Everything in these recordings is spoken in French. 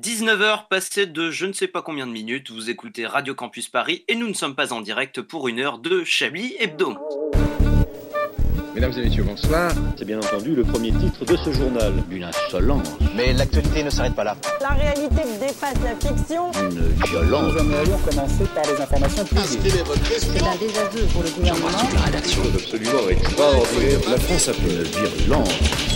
19h passées de je ne sais pas combien de minutes, vous écoutez Radio Campus Paris et nous ne sommes pas en direct pour une heure de Chablis Hebdo. Mesdames et messieurs, bonsoir. C'est bien entendu le premier titre de ce journal. Une insolence. Mais l'actualité ne s'arrête pas là. La réalité dépasse la fiction. Une violence. Nous aimerions commencer par les informations privées. C'est un désaveu pour le gouvernement. la rédaction. Absolument extraordinaire. La France a fait une virulence.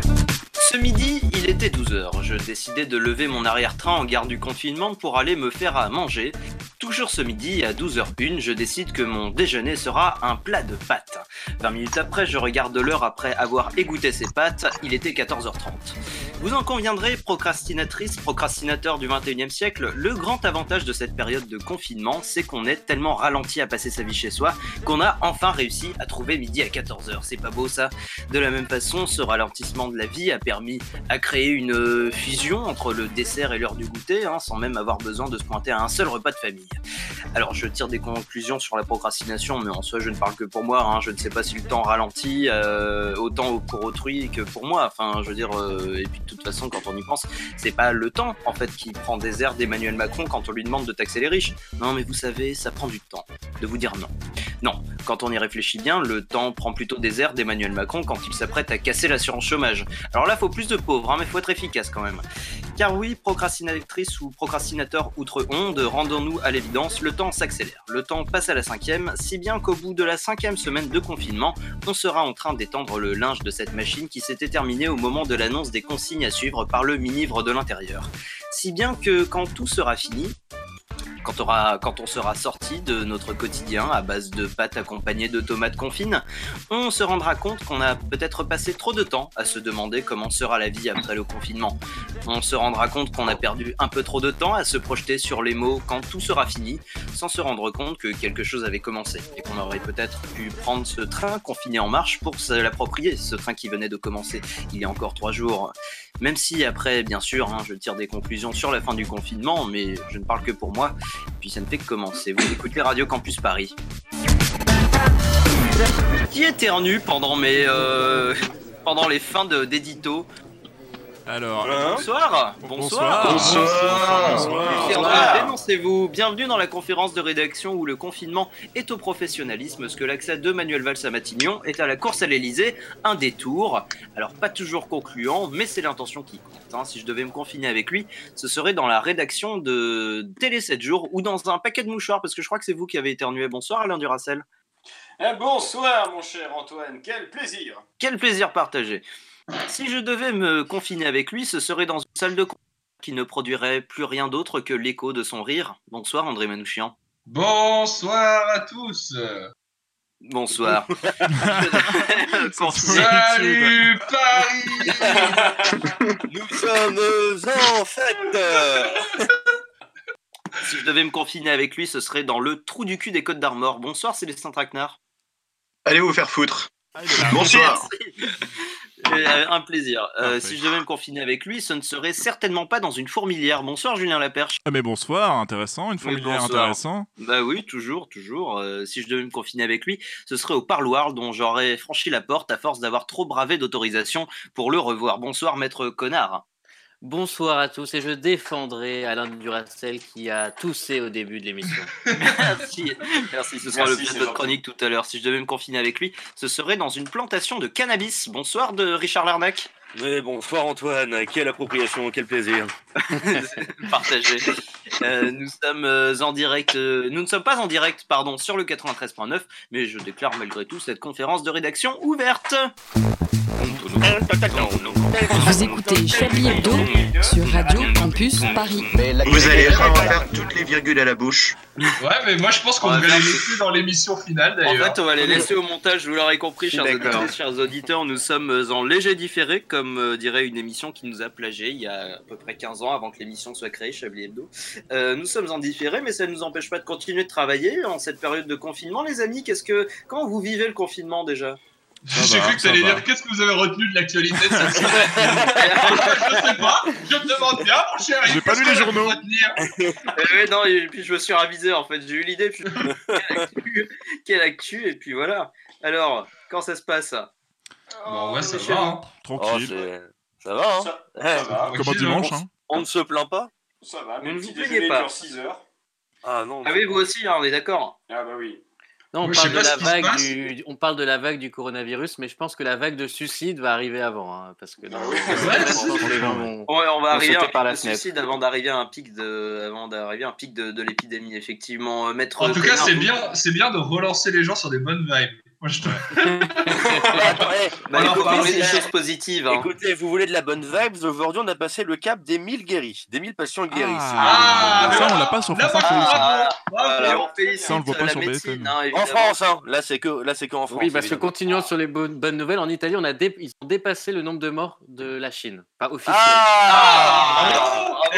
Ce midi, il était 12h. Je décidais de lever mon arrière-train en gare du confinement pour aller me faire à manger. Toujours ce midi, à 12h01, je décide que mon déjeuner sera un plat de pâtes. 20 minutes après, je regarde l'heure après avoir égoutté ces pâtes, il était 14h30. Vous en conviendrez, procrastinatrice, procrastinateur du 21e siècle, le grand avantage de cette période de confinement, c'est qu'on est tellement ralenti à passer sa vie chez soi qu'on a enfin réussi à trouver midi à 14h. C'est pas beau ça? De la même façon, ce ralentissement de la vie a permis à créer une euh, fusion entre le dessert et l'heure du goûter, hein, sans même avoir besoin de se pointer à un seul repas de famille. Alors je tire des conclusions sur la procrastination, mais en soi je ne parle que pour moi. Hein. Je ne sais pas si le temps ralentit euh, autant pour autrui que pour moi. Enfin, je veux dire, euh, et puis de toute façon, quand on y pense, c'est pas le temps en fait qui prend des airs d'Emmanuel Macron quand on lui demande de taxer les riches. Non, mais vous savez, ça prend du temps de vous dire non. Non, quand on y réfléchit bien, le temps prend plutôt des airs d'Emmanuel Macron quand il s'apprête à casser l'assurance chômage. Alors là, faut plus de pauvres, hein, mais faut être efficace quand même. Car oui, procrastinatrice ou procrastinateur outre onde, rendons-nous à l'évidence, le temps s'accélère. Le temps passe à la cinquième, si bien qu'au bout de la cinquième semaine de confinement, on sera en train d'étendre le linge de cette machine qui s'était terminée au moment de l'annonce des consignes à suivre par le ministre de l'Intérieur. Si bien que quand tout sera fini, quand, on sera sorti de notre quotidien à base de pâtes accompagnées de tomates confines, on se rendra compte qu'on a peut-être passé trop de temps à se demander comment sera la vie après le confinement. On se rendra compte qu'on a perdu un peu trop de temps à se projeter sur les mots quand tout sera fini, sans se rendre compte que quelque chose avait commencé et qu'on aurait peut-être pu prendre ce train confiné en marche pour se l'approprier, ce train qui venait de commencer il y a encore trois jours. Même si après, bien sûr, hein, je tire des conclusions sur la fin du confinement, mais je ne parle que pour moi, puis ça ne fait que commencer. Vous écoutez Radio Campus Paris. Qui éternue pendant mes euh, pendant les fins d'édito alors, bonsoir. Bonsoir. Bonsoir. Dénoncez-vous. Bienvenue dans la conférence de rédaction où le confinement est au professionnalisme, ce que l'accès de Manuel Valls à Matignon est à la course à l'Elysée, un détour. Alors, pas toujours concluant, mais c'est l'intention qui compte. hein. Si je devais me confiner avec lui, ce serait dans la rédaction de Télé 7 jours ou dans un paquet de mouchoirs, parce que je crois que c'est vous qui avez éternué. Bonsoir, Alain Duracel. Eh, bonsoir, mon cher Antoine. Quel plaisir. Quel plaisir partagé. Si je devais me confiner avec lui, ce serait dans une salle de concert qui ne produirait plus rien d'autre que l'écho de son rire. Bonsoir André Manouchian. Bonsoir à tous. Bonsoir. Salut Paris. Nous sommes en fête. si je devais me confiner avec lui, ce serait dans le trou du cul des Côtes d'Armor. Bonsoir Célestin Traquenard. Allez vous faire foutre. Bonsoir. Euh, un plaisir. Euh, si je devais me confiner avec lui, ce ne serait certainement pas dans une fourmilière. Bonsoir Julien Laperche. Ah mais bonsoir, intéressant, une fourmilière intéressant. Bah oui, toujours, toujours. Euh, si je devais me confiner avec lui, ce serait au parloir dont j'aurais franchi la porte à force d'avoir trop bravé d'autorisation pour le revoir. Bonsoir maître connard. Bonsoir à tous et je défendrai Alain Duracel qui a toussé au début de l'émission. Merci, merci. Ce sera Merci, le pied de votre chronique tout à l'heure. Si je devais me confiner avec lui, ce serait dans une plantation de cannabis. Bonsoir de Richard Larnac. Mais bonsoir Antoine, quelle appropriation, quel plaisir. Partagé. Euh, nous sommes euh, en direct. euh, nous ne sommes pas en direct, pardon, sur le 93.9, mais je déclare malgré tout cette conférence de rédaction ouverte. Vous écoutez Chablis Hebdo sur Radio Campus Paris. Vous allez refaire toutes les virgules à la bouche. Ouais, mais moi je pense qu'on On va les faire- laisser dans l'émission finale En d'ailleurs. fait, on va les laisser au montage, vous l'aurez compris, chers auditrices, chers auditeurs. Nous sommes en léger différé, comme euh, dirait une émission qui nous a plagié il y a à peu près 15 ans avant que l'émission soit créée, Chablis Hebdo. Euh, nous sommes en différé, mais ça ne nous empêche pas de continuer de travailler en cette période de confinement. Les amis, qu'est-ce que. Comment vous vivez le confinement déjà? J'ai cru que ça t'allais va. dire qu'est-ce que vous avez retenu de l'actualité de cette semaine? Je sais pas, je te demande bien, mon cher. J'ai pas lu les journaux. retenir? Euh, ouais, non, et puis je me suis ravisé en fait. J'ai eu l'idée, puis quelle actu, quelle actu, et puis voilà. Alors, Comment ça se passe? Bon, ouais, ça Michel. va. Hein. Oh, c'est- ça va, hein Ça, Eh, ça va. Comme un dimanche, hein. On ne se plaint pas Ça va, mais Ne vous plaignez pas. dure 6 heures. Ah non. Ah oui, vous aussi, hein, on est d'accord. Ah bah oui. Non, on Moi, parle, de la vague du, on parle de la vague du coronavirus, mais je pense que la vague de suicide va arriver avant. hein, parce que dans Ah Ouais, on va arriver à un par la pic de fenêtre. suicide avant d'arriver à un pic de, avant d'arriver à un pic de, de l'épidémie, effectivement. Euh, Maître En tout cas, c'est bien, c'est bien de relancer les gens sur des bonnes vibes. Moi, je te... Attends, Bah, On parle, parler des choses positives. hein. Écoutez, vous voulez de la bonne vibe Aujourd'hui, on a passé le cap des 1000 guéris, des 1000 patients guéris. Ah, ça, mais on voilà. l'a pas sur France ça. Ah, on félicite Ça, on le voit pas la sur médecine, BFM. hein, En. France, hein. Là, c'est que là, c'est qu'en France. Oui, parce que continuons sur les bonnes, bonnes nouvelles. En Italie, on a dé- ils ont dépassé le nombre de morts de la Chine. Pas officiel. Ah, bravo. Eh,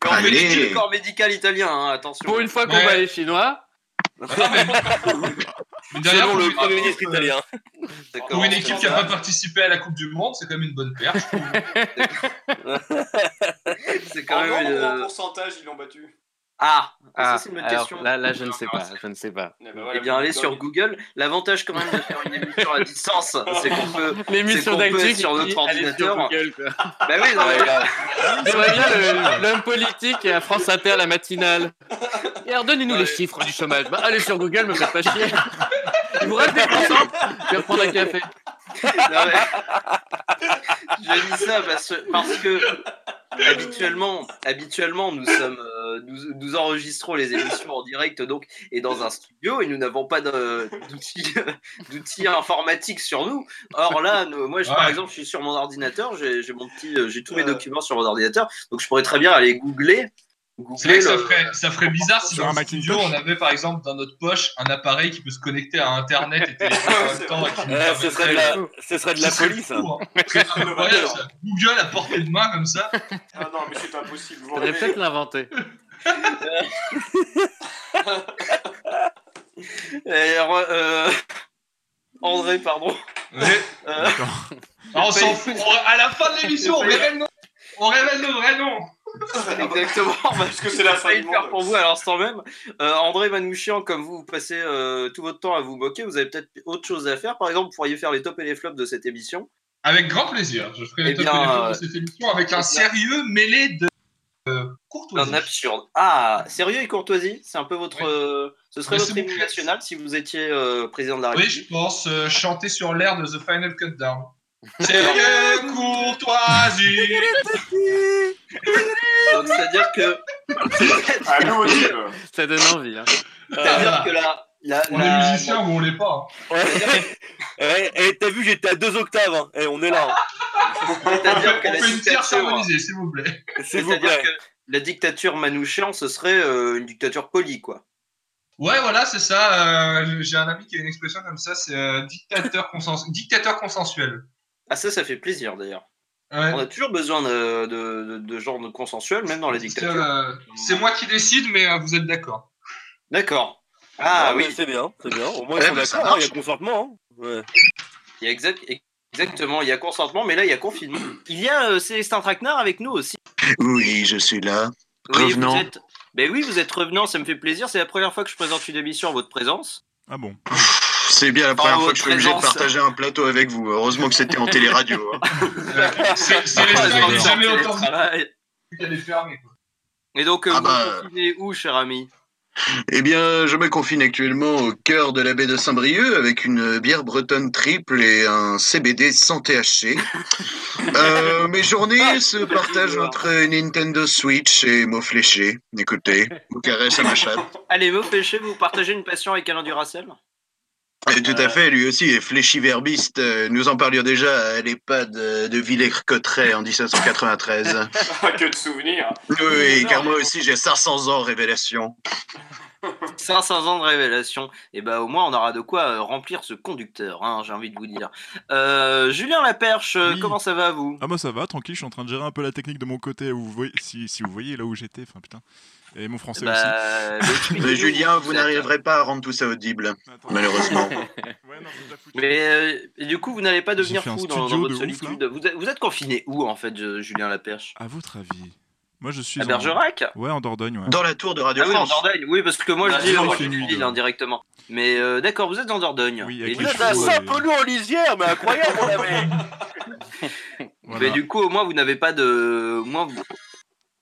Corps, Allez. médical, corps médical italien, hein, attention. Pour une fois qu'on bat les Chinois, mais... derrière, Selon le une Premier équipe, ministre euh, italien. Pour une équipe qui n'a pas participé à la Coupe du Monde, c'est quand même une bonne paire. C'est quand En même. en euh, pourcentage, ils l'ont battu Ah, ah, ça c'est une bonne alors, question. là, là, je ne sais pas. Je ne sais pas. Eh ben voilà, Eh bien, allez sur Google. L'avantage quand même de faire une émission à distance, c'est qu'on peut. L'émission peut d'actu sur notre allez sur ordinateur. Google, quoi. Bah oui, non, mais- J'aimerais bien le- l'homme politique et à France Inter la matinale. Et alors, donnez-nous les chiffres du chômage. Bah, allez sur Google, me faites pas chier. Il vous reste des pourcents Je vais reprendre un café. Mais- Je dis ça parce, parce que habituellement, habituellement nous sommes, euh, nous, nous enregistrons les émissions en direct donc et dans un studio et nous n'avons pas d'outils informatiques sur nous. Or là, nous- moi, je, par exemple, je suis sur mon ordinateur, j'ai j'ai mon petit, euh, j'ai tous mes documents sur mon ordinateur, donc je pourrais très bien aller googler. C'est vrai que ça le- ferait, ça ferait bizarre si dans un studio on avait par exemple dans notre poche un appareil qui peut se connecter à internet et en même temps et qui nous Eh, ce serait de la, ce serait de la Ce serait folie, ça. fou, hein. Incroyable, ça. Google à portée de main comme ça. Ah non, mais c'est pas possible. Vous rêvez. peut-être l'inventer. Et, euh, André, pardon. Ouais. Euh. Ah, on s'en fout. On- À la fin de l'émission, on révèle nos- on révèle le vrai nom. Exactement, parce que c'est la fin du le faire monde. pour vous à l'instant même. Euh, André Manouchian, comme vous, vous passez euh, tout votre temps à vous moquer, vous avez peut-être autre chose à faire. Par exemple, vous pourriez faire les tops et les flops de cette émission. Avec grand plaisir. Je ferai Eh les top bien, téléphone euh, de cette émission avec un sérieux mêlé de euh, courtoisie. Un absurde. Ah, sérieux et courtoisie C'est un peu votre. Oui. euh, ce serait Mais votre hymne national si vous étiez euh, président de la Oui, République. je pense euh, chanter sur l'air de The Final Countdown. Sérieux, courtoisie. Donc, c'est-à-dire que. Ah, nous aussi, là. Ça donne envie. Hein. C'est-à-dire que la. la, On la- est musicien ou on l'est pas. hein. Ouais. Et t'as vu, j'étais à deux octaves. Hein. Et on est là. hein. On C'est-à-dire que on la fait une tierce dictature- harmonisée, s'il vous plaît. S'il vous C'est-à-dire plaît. que la dictature Manouchian, ce serait euh, une dictature polie, quoi. Ouais, voilà, c'est ça. euh, J'ai un ami qui a une expression comme ça, c'est euh, dictateur, consens- dictateur consensuel. Ah, ça, ça fait plaisir d'ailleurs. Ouais. On a toujours besoin de, de, de, de gens de consensuels, même dans les dictatures. euh, c'est moi qui décide, mais euh, vous êtes d'accord. D'accord. Ah Ouais, oui, c'est bien, c'est bien. Au moins, Ouais, ils sont bah, ça d'accord, il y a consentement. hein. Ouais. il y a exact, exactement, il y a consentement, mais là, il y a confinement. Il y a euh, Célestin Traquenard avec nous aussi. Oui, je suis là. Oui, Revenant. vous êtes... Ben oui, vous êtes revenant, ça me fait plaisir. C'est la première fois que je présente une émission en votre présence. Ah bon C'est bien la première fois que je suis obligé de partager un plateau avec vous. Heureusement que c'était en téléradio. hein. C'est c'est les Ah, jamais fermée. quoi. Et donc, euh, Ah vous bah. confinez où, cher ami? Eh bien, je me confine actuellement au cœur de la baie de Saint-Brieuc avec une bière bretonne triple et un CBD sans THC. Euh, mes journées se partagent entre Nintendo Switch et mots fléchés. Écoutez, vous caresse à ma chatte. Allez, vous pêchez, vous partagez une passion avec Alain Duracel? Et tout à fait, lui aussi est fléchiverbiste. Euh, Nous en parlions déjà à l'EHPAD de, de Villers-Cotterêts en 1793. Ah, que de souvenirs. Oui, oui, car moi aussi j'ai 500 ans révélation. 500 ans de révélation. Et bah au moins on aura de quoi euh, remplir ce conducteur, hein, j'ai envie de vous dire. Euh, Julien Laperche, euh, Oui. comment ça va vous? Ah moi ça va, tranquille, je suis en train de gérer un peu la technique de mon côté, vous voyez, si, si vous voyez là où j'étais, enfin putain. Et mon français aussi. Bah, bah, expliquez-nous, Mais Julien, vous n'arriverez pas à rendre tout ça audible, Attends. malheureusement. Ouais, non. Mais euh, du coup, vous n'allez pas devenir fou dans, votre ouf, solitude. vous, êtes, vous êtes confiné où en fait, euh, Julien Laperche? À votre avis Moi, je suis À en- Bergerac? Ouais, en Dordogne, ouais. Dans la tour de Radio Ah oui, en. Dordogne, oui, parce que moi Ah, je dis il moi, je dis dehors. indirectement. Mais euh, d'accord, vous êtes en Dordogne. Oui, Et Vous êtes euh, simple loup en lisière, mais incroyable. Voilà. Mais du coup, au moins, vous n'avez pas de. Moins, vous-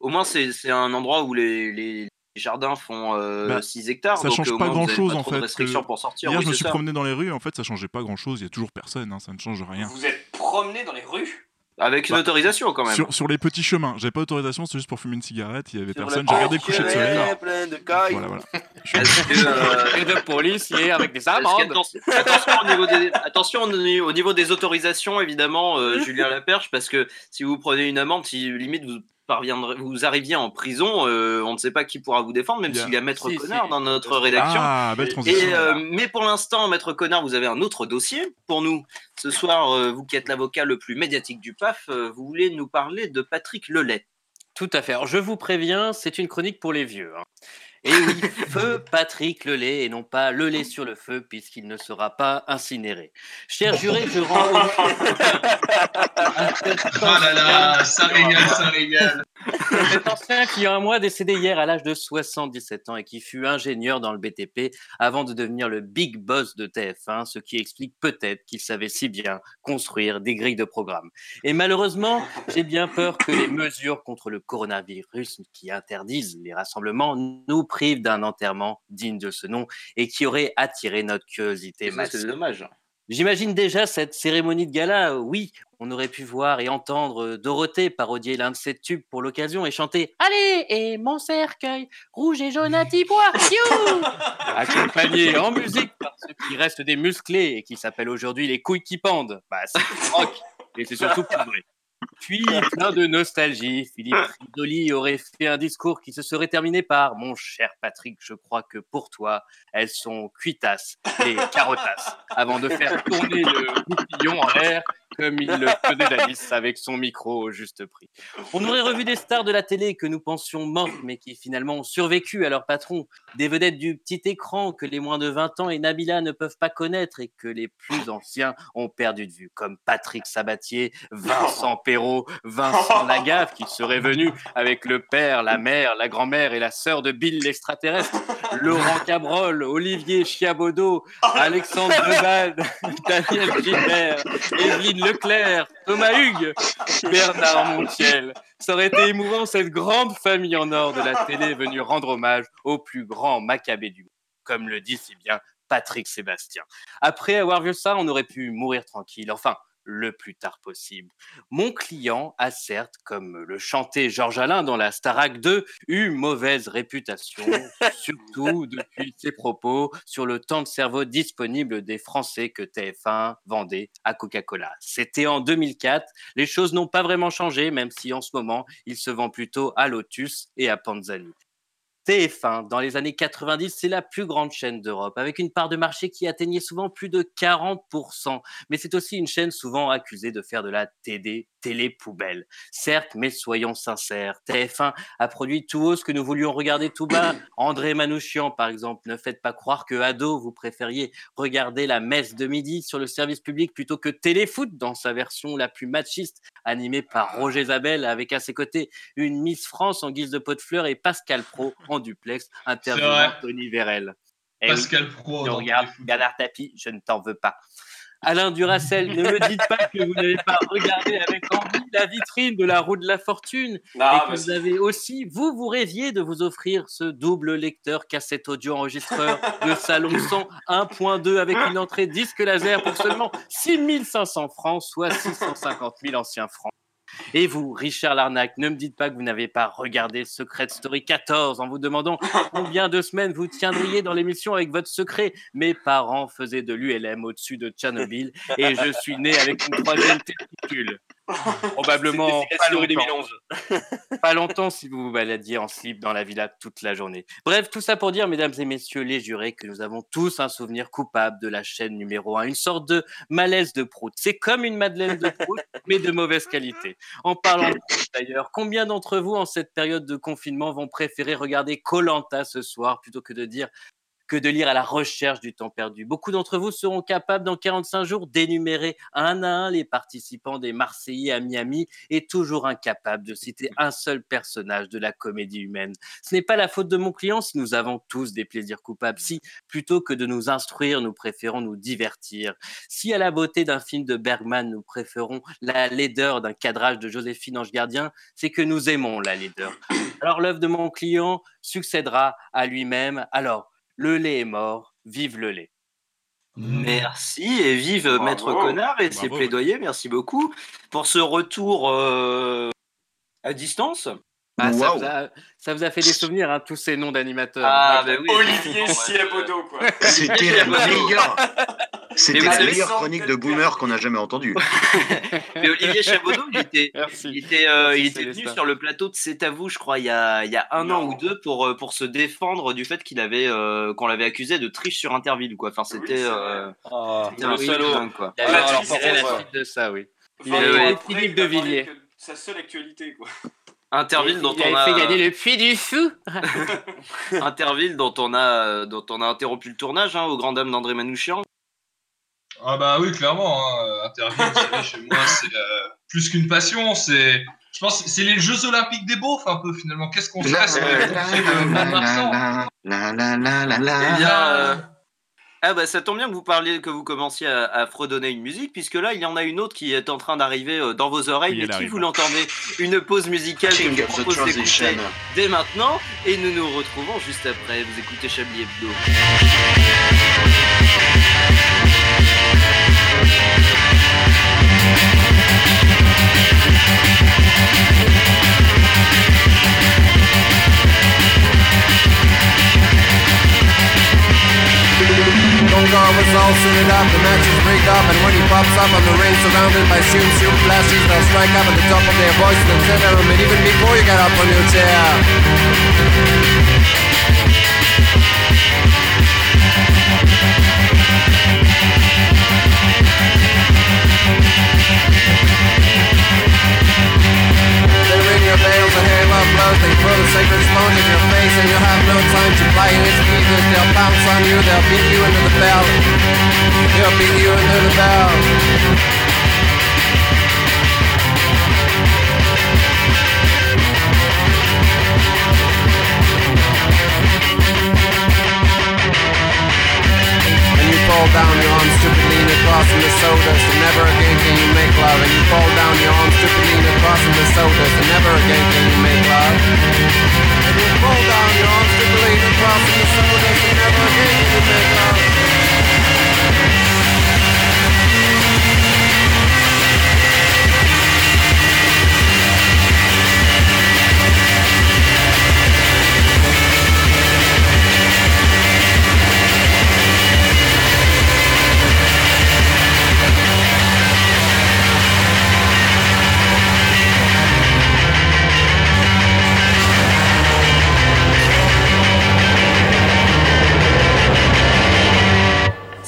au moins c'est c'est un endroit où les, les jardins font euh, Bah, 6 hectares. ça donc, change pas grand-chose, pas en fait, restrictions que- pour sortir. Hier, oui, je me c'est suis ça. promené dans les rues, en fait, ça changeait pas grand chose, il y a toujours personne, hein, ça ne change rien. Vous êtes promené dans les rues? Avec une Bah, autorisation quand même. Sur, sur les petits chemins, j'avais pas autorisation, c'était juste pour fumer une cigarette, il y avait Sur personne, j'ai regardé le coucher de il y soleil. avait plein de cailles. Voilà, voilà. Euh, Et de policiers avec des amendes. attention, au niveau des, attention au niveau des autorisations, évidemment, euh, Julien Laperche, parce que si vous prenez une amende, si limite vous parviendrez, vous arriviez en prison, euh, on ne sait pas qui pourra vous défendre, même s'il y a Maître Si, Connard si. dans notre rédaction. Ah, belle transition. Et, euh, mais pour l'instant, Maître Connard, vous avez un autre dossier pour nous. Ce soir, euh, vous qui êtes l'avocat le plus médiatique du PAF, euh, vous voulez nous parler de Patrick Lelay. Tout à fait. Alors, je vous préviens, c'est une chronique pour les vieux. hein. Et oui, feu Patrick Lelay et non pas le lait sur le feu puisqu'il ne sera pas incinéré. Cher juré, je rends Ah là là, ça régale, ça régale. Cet ancien qui, un mois, décédé hier à l'âge de 77 ans et qui fut ingénieur dans le BTP avant de devenir le big boss de TF1, ce qui explique peut-être qu'il savait si bien construire des grilles de programme. Et malheureusement, j'ai bien peur que les mesures contre le coronavirus qui interdisent les rassemblements nous d'un enterrement digne de ce nom et qui aurait attiré notre curiosité. C'est dommage. J'imagine déjà cette cérémonie de gala. Oui, on aurait pu voir et entendre Dorothée parodier l'un de ses tubes pour l'occasion et chanter Allez, et mon cercueil, rouge et jaune à tibois, Accompagné en musique par ceux qui restent des musclés et qui s'appellent aujourd'hui les couilles qui pendent. Bah, c'est rock et c'est surtout pas vrai. Puis, plein de nostalgie, Philippe Ridoli aurait fait un discours qui se serait terminé par Mon cher Patrick, je crois que pour toi, elles sont cuitasses, les carotasses, avant de faire tourner le goupillon en l'air comme il le faisait jadis avec son micro au juste prix. On aurait revu des stars de la télé que nous pensions mortes, mais qui finalement ont survécu à leur patron, des vedettes du petit écran que les moins de 20 ans et Nabila ne peuvent pas connaître et que les plus anciens ont perdu de vue, comme Patrick Sabatier, Vincent Perrault, Vincent Lagaffe, qui serait venu avec le père, la mère, la grand-mère et la sœur de Bill l'extraterrestre, Laurent Cabrol, Olivier Chiabodo, Alexandre Deval, Daniel Gilbert, Evelyne Leclerc, Thomas Hugues, Bernard Montiel. Ça aurait été émouvant, cette grande famille en or de la télé venue rendre hommage au plus grand macabé du monde, comme le dit si bien Patrick Sébastien. Après avoir vu ça, on aurait pu mourir tranquille, enfin, le plus tard possible. Mon client a certes, comme le chantait Georges Alain dans la Starac 2, eu mauvaise réputation, surtout depuis ses propos sur le temps de cerveau disponible des Français que TF1 vendait à Coca-Cola. C'était en 2004. Les choses n'ont pas vraiment changé, même si en ce moment, il se vend plutôt à Lotus et à Panzani. TF1, dans les années 90, c'est la plus grande chaîne d'Europe, avec une part de marché qui atteignait souvent plus de 40%. Mais c'est aussi une chaîne souvent accusée de faire de la TD, télé poubelle. Certes, mais soyons sincères, TF1 a produit tout haut ce que nous voulions regarder tout bas. André Manouchian, par exemple, ne faites pas croire que ado, vous préfériez regarder la messe de midi sur le service public plutôt que Téléfoot dans sa version la plus machiste, animée par Roger Zabel, avec à ses côtés une Miss France en guise de pot de fleurs et Pascal Pro en duplex, interviewant vrai. Tony Vérel. Pascal oui, Pro regardes Bernard Tapie, je ne t'en veux pas. Alain Duracel, ne me dites pas que vous n'avez pas regardé avec envie la vitrine de la roue de la fortune et que vous avez aussi, vous, vous rêviez de vous offrir ce double lecteur cassette audio enregistreur de Salon 100 1.2 avec une entrée disque laser pour seulement 6500 francs, soit 650 000 anciens francs. Et vous, Richard Larnac, ne me dites pas que vous n'avez pas regardé Secret Story 14 en vous demandant combien de semaines vous tiendriez dans l'émission avec votre secret. Mes parents faisaient de l'ULM au-dessus de Tchernobyl et je suis né avec une troisième testicule. Probablement pas longtemps. 2011. Pas longtemps si vous vous baladiez en slip dans la villa toute la journée. Bref, tout ça pour dire, mesdames et messieurs les jurés, que nous avons tous un souvenir coupable de la chaîne numéro 1, une sorte de malaise de prout. C'est comme une Madeleine de prout, mais de mauvaise qualité. En parlant d'ailleurs, combien d'entre vous, en cette période de confinement, vont préférer regarder Colanta ce soir plutôt que de dire que de lire à la recherche du temps perdu. Beaucoup d'entre vous seront capables dans 45 jours d'énumérer un à un les participants des Marseillais à Miami et toujours incapables de citer un seul personnage de la comédie humaine. Ce n'est pas la faute de mon client si nous avons tous des plaisirs coupables, si plutôt que de nous instruire, nous préférons nous divertir, si à la beauté d'un film de Bergman, nous préférons la laideur d'un cadrage de Joséphine Ange Gardien, c'est que nous aimons la laideur. Alors l'œuvre de mon client succédera à lui-même. Alors, le lait est mort, vive le lait. Merci et vive Bravo. Maître Connard et ses plaidoyers. Merci beaucoup pour ce retour euh, à distance. Ah, ça, vous a, ça vous a fait des souvenirs, hein, tous ces noms d'animateurs. Ah, bah oui. Olivier Siabodo, quoi. C'était la meilleure. C'était la meilleure chronique de boomer qu'on a jamais entendue. Mais Olivier Chabaudot, il était, il était, euh, Merci, il était venu sur le plateau de C'est à vous, je crois, il y a, il y a un an ou deux pour, euh, pour se défendre du fait qu'il avait, euh, qu'on l'avait accusé de triche sur Interville, quoi. Enfin, c'était, euh, c'était un oui, oui. dingue, quoi. Il y avait par la suite de ça, oui. Il Philippe de Villiers. Sa seule actualité, quoi. Interville dont on a, fait gagner le puits du fou. Interville dont on a, dont on a interrompu le tournage, hein, au grand dame d'André Manouchian. Ah bah oui, clairement. Hein. Savez, chez moi, c'est euh, plus qu'une passion. C'est, je pense, que c'est les Jeux Olympiques des beaufs un peu finalement. Qu'est-ce qu'on fait ah bah ça tombe bien que vous parliez, que vous commenciez à, à fredonner une musique, puisque là il y en a une autre qui est en train d'arriver euh, dans vos oreilles, mais qui arrive. vous l'entendez, une pause musicale que je vous propose d'écouter dès maintenant, et nous nous retrouvons juste après. Vous écoutez Chablis Hebdo. Gongar was all suited up, the matches rigged up, and when he pops up on the ring surrounded by shoot shoot flashes, they'll strike up at the top of their voice and center him, and even before you get up on your chair. They throw the sacred sponge in your face, and you have no time to play his music. They'll pounce on you, they'll beat you into the bell. They'll beat you into the bell. Fall down your arms stupidly in the cross in the sodas, and never again can you make love. And you fall down your arms stupidly in the cross in the sodas, and never again can you make love. And you fall down your arms stupidly in the cross in the sodas, and never again can you make love.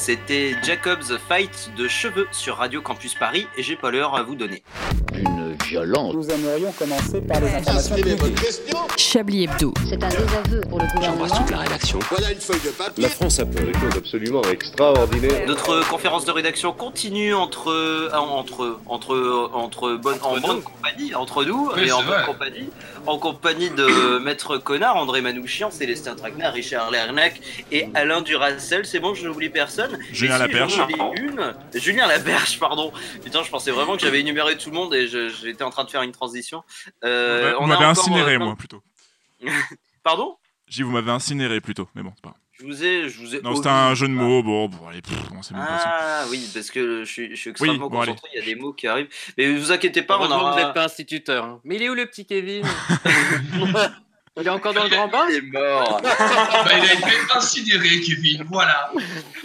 C'était Jacob's Fight de cheveux sur Radio Campus Paris, et j'ai pas l'heure à vous donner. Une violence. Nous aimerions commencer par les informations privées. Chablis Hebdo. C'est un désaveu pour le gouvernement. la rédaction. Voilà une feuille de papier. La France a fait des choses absolument extraordinaires. Notre conférence de rédaction continue entre euh, entre entre entre bonne en bonne compagnie entre nous Oui, et en bonne compagnie en compagnie de Maître Connard, André Manouchian, Célestin Traquenard, Richard Lernac et Alain Duracel. C'est bon, je n'oublie personne. Julien Laperche. Julien Laperche, pardon. Putain, je pensais vraiment que j'avais énuméré tout le monde et je- j'étais en train de faire une transition. Euh, Vous on m'avez incinéré, euh, moi, plutôt. Pardon? J'ai dit, vous m'avez incinéré, plutôt. Mais bon, c'est pas. Je vous ai, je vous ai. Non, c'était un jeu de mots. Bon, bon allez, pff, bon, c'est bon. passons. Ah oui, parce que je suis, je suis extrêmement Oui, bon, concentré, il y a des mots qui arrivent. Mais vous inquiétez pas, on que aura... vous n'êtes pas instituteur. hein. Mais il est où le petit Kevin? Il est encore dans le grand bain Il est mort. Bah, il a été incinéré, Kevin. Voilà.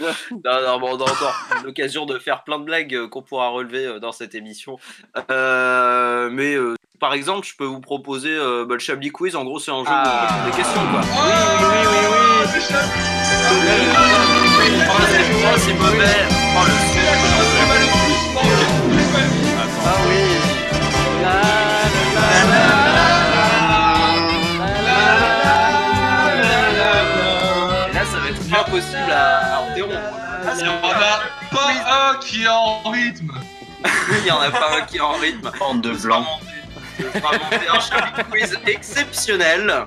non, non, bon, on a encore l'occasion de faire plein de blagues euh, qu'on pourra relever euh, dans cette émission. Euh, mais euh, par exemple, je peux vous proposer euh, bah, le Chablis Quiz. En gros, c'est un jeu Ah. de des questions, quoi. oui, oui, oui, oui. Oh, c'est oh, mauvais. Oh, le Ah oui impossible à, à interrompre. Ah, il n'y en a pas un qui est en rythme. Il n'y en a pas un qui est en rythme. Bande de blanc. un Chablis Quiz exceptionnel.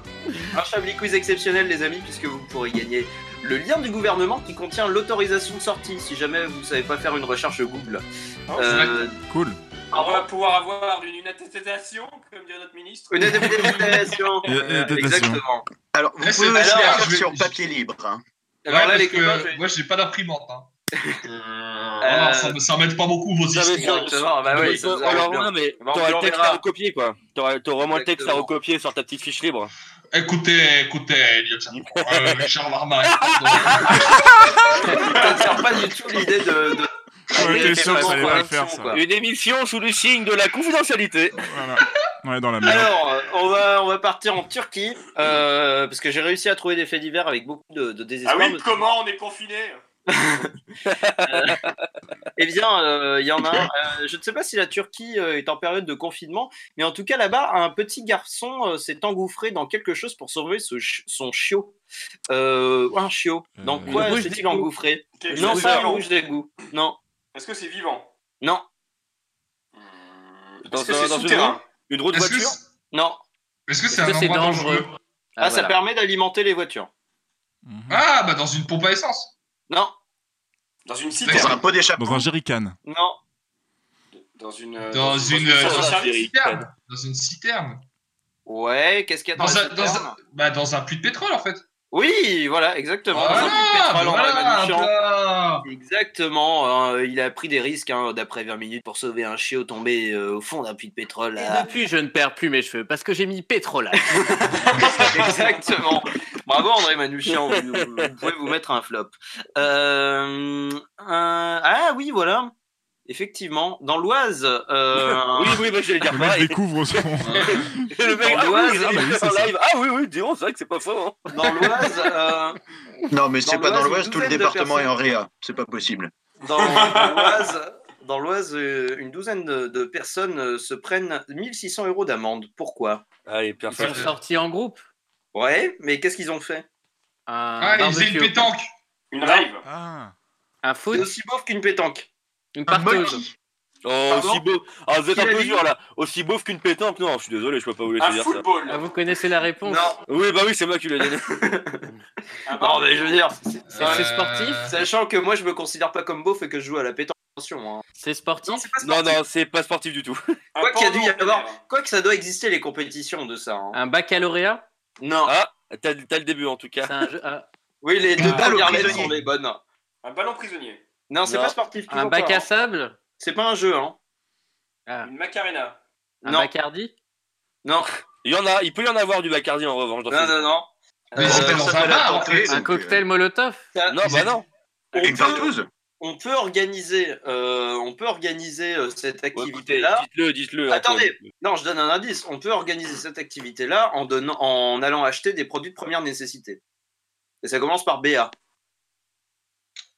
Un Chablis Quiz exceptionnel, les amis, puisque vous pourrez gagner le lien du gouvernement qui contient l'autorisation de sortie, si jamais vous ne savez pas faire une recherche Google. Oh, euh, cool. On va pouvoir avoir une, attestation, comme dit notre ministre. Une attestation. Exactement. Alors, vous ah, pouvez aussi la faire sur papier libre. Hein. Alors Ouais, là, les que moi j'ai pas d'imprimante. Hein. Euh, Ah, ça, me- ça m'aide pas beaucoup vos Ça histoires. Exactement, bah oui, ça arrange Alors, non, mais t'auras le texte à recopier, quoi. T'auras t'auras vraiment le texte à recopier sur ta petite fiche libre. Écoutez, écoutez, euh, Richard Marmaille. Ça ne sert pas du tout l'idée de. Ouais, ça Quoi, pas faire, ça. Une émission sous le signe de la confidentialité. Voilà. Dans la merde. Alors, euh, on va, on va partir en Turquie, euh, parce que j'ai réussi à trouver des faits divers avec beaucoup de, de Ah désespoir. oui, mais- comment on est confiné Eh bien, euh, il y en a un. euh, je ne sais pas si la Turquie euh, est en période de confinement, mais en tout cas, là-bas, un petit garçon euh, s'est engouffré dans quelque chose pour sauver ce ch- son chiot. Euh, un chiot. Dans Euh, quoi s'est-il engouffré Quelque Non, pas vivant. bouche d'égout. Non, Est-ce que c'est vivant? Non, Dans Est-ce que un- c'est dans une rue Une roue de Est-ce que voiture c'est- non. est-ce que c'est Est-ce un que c'est endroit dangereux dangereux? Ah, ça voilà. permet d'alimenter les voitures. Mhm. Ah, bah dans une pompe à essence. Non, Dans une Dans un citerne pot d'échappement. Dans un jerrycan. non, Dans une. euh, Dans une, dans dans un un service citerne. Dans une citerne. Ouais, qu'est-ce qu'il y a dans, Dans la un, dans, citerne? un, bah, dans un puits de pétrole en fait. Oui, voilà, exactement. Voilà, puits de pétrole en voilà. Exactement, hein, il a pris des risques hein, d'après 20 minutes pour sauver un chiot tombé euh, au fond d'un puits de pétrole. Et depuis, je ne perds plus mes cheveux parce que j'ai mis pétrole. Exactement. Bravo André Manouchian, vous, vous pouvez vous mettre un flop. Euh, un- Ah oui, voilà. Effectivement, dans l'Oise. euh, Oui, oui, bah, j'allais dire Le mec découvre son. Le mec, Dans ah l'Oise, oui, ah, bah oui, c'est en ça. live. Ah oui, oui, dis donc, c'est vrai que c'est pas faux. hein. Dans l'Oise, euh, Non, mais c'est pas dans l'Oise, tout le département est en réa. C'est pas possible. dans, dans l'Oise, dans l'Oise, euh, une douzaine de, de personnes se prennent 1600 euros d'amende. Pourquoi? Allez, Ils sont sortis en groupe. Ouais, mais qu'est-ce qu'ils ont fait? Un Ah, il faisait une pétanque. Une rave Ah. Un C'est foot. aussi beauf qu'une pétanque. Une molki. Oh, Pardon aussi beau. Ah, vous êtes Qui un peu dur là. Aussi beauf qu'une pétanque. Non, je suis désolé, je peux pas vous laisser Un dire ça. football Ah, vous connaissez la réponse? Non, Oui, bah oui, c'est moi qui l'ai donné. Un non, mais je veux dire, C'est sportif? Euh, sachant que moi je me considère pas comme beauf et que je joue à la pétanque. Attention, hein. C'est sportif? Non, Non, c'est pas sportif du tout. Un Quoi qu'il y a dû y avoir, peut-être. quoi que ça doit exister les compétitions de ça. hein. Un baccalauréat? Non. Ah, t'as le début en tout cas. C'est un, jeu- un- Oui, les deux prisonnier. sont les bonnes. Un ballon prisonnier. Non, c'est Non. pas sportif. un bac pas, à hein. sable C'est pas un jeu, hein. Ah. Une macarena. Un Non. bacardi Non, Il y en a, il peut y en avoir du Bacardi en revanche. Dans non, non, non. Mais Euh, c'était dans ça un bar, cocktail molotov Ça- Non, bah non. on Une peut- on peut organiser, euh, on peut organiser euh, cette Ouais, activité-là. dites-le, dites-le. Attendez, non, je donne un indice. On peut organiser cette activité-là en, donnant, en allant acheter des produits de première nécessité. Et ça commence par BA.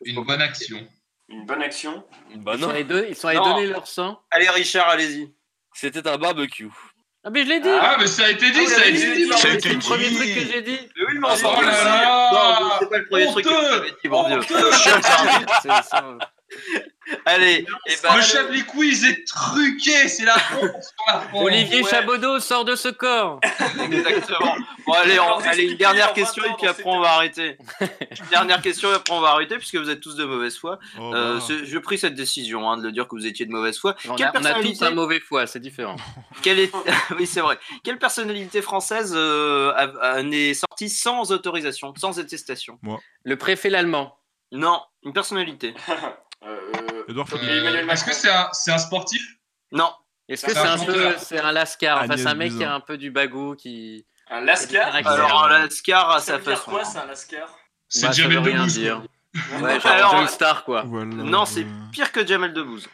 Une bonne action. Une bonne action. Bah Ils sont non, allés, don- ils sont allés Non. donner leur sang. Allez, Richard, allez-y. c'était un barbecue. Ah, mais je l'ai dit Ah, mais ça a été dit, Ah, ça a été dit, dit. ça a C'est le premier dit. truc que j'ai dit. Mais oui, mais Oh on s'en là fout. là Non, c'est pas le premier truc que Honteux avez dit, mon vieux. Honteux C'est- c'est- Allez, et ben, Le Chablis Quiz est truqué, c'est la honte. Olivier Ouais. Chabaudot sort de ce corps. exactement. Bon, allez, on- Alors, allez, une dernière question 20 ans et puis après on va arrêter. Une dernière question et après on va arrêter puisque vous êtes tous de mauvaise foi. Oh, Euh, bah. je pris cette décision hein, de le dire que vous étiez de mauvaise foi. On Quelle a, on a tous un mauvais foie, c'est différent. Quelle est... oui, c'est vrai. Quelle personnalité française euh, a- a- n'est sortie sans autorisation, sans attestation? Le préfet l'allemand. Non, une personnalité. Euh, Edouard euh, Est-ce que c'est un, c'est un sportif? Non, Est-ce que C'est c'est un peu, c'est un lascar, enfin c'est un mec qui a un peu du bagou qui. Un lascar? Alors un Lascar à Ça dire façon. quoi, c'est un lascar? C'est Bah, ça Jamel Debbouze. Ouais, genre Alors, John Star quoi. Voilà, Non, c'est pire que Jamel Debbouze.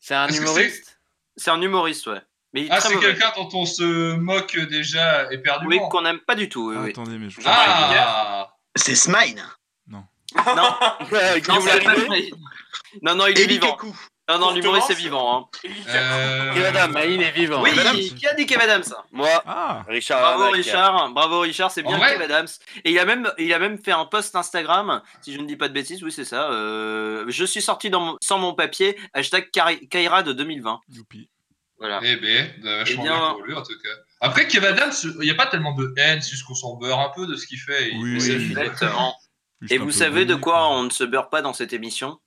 C'est un Est-ce humoriste? C'est un humoriste, ouais. Mais il est Ah, très c'est mauvais. quelqu'un dont on se moque déjà Oui, éperdument. qu'on n'aime pas du tout. Oui, Ah, oui. Attendez, mais je. Ah C'est Smine. Non, non, non, non, il est vivant. Non, non, l'humoriste est vivant. Hein. Euh, Kev Adams, ah, il est vivant. Oui, Adams. qui a dit Kev Adams? Ça Moi, Ah Richard Bravo. Richard, bravo Richard, c'est En bien vrai Kev Adams. Et il a même, il a même fait un post Instagram, si je ne dis pas de bêtises, oui c'est ça. euh, je suis sorti dans mon- sans mon papier, hashtag Kaira de 2020. Youpi. Voilà. Eh ben, vachement Eh bien- bien pour lui en tout cas. Après, Kev Adams, il n'y a pas tellement de haine, c'est juste qu'on s'en beurre un peu de ce qu'il fait. Oui, oui. Exactement. Juste Et vous savez de quoi on ne se beurre pas dans cette émission?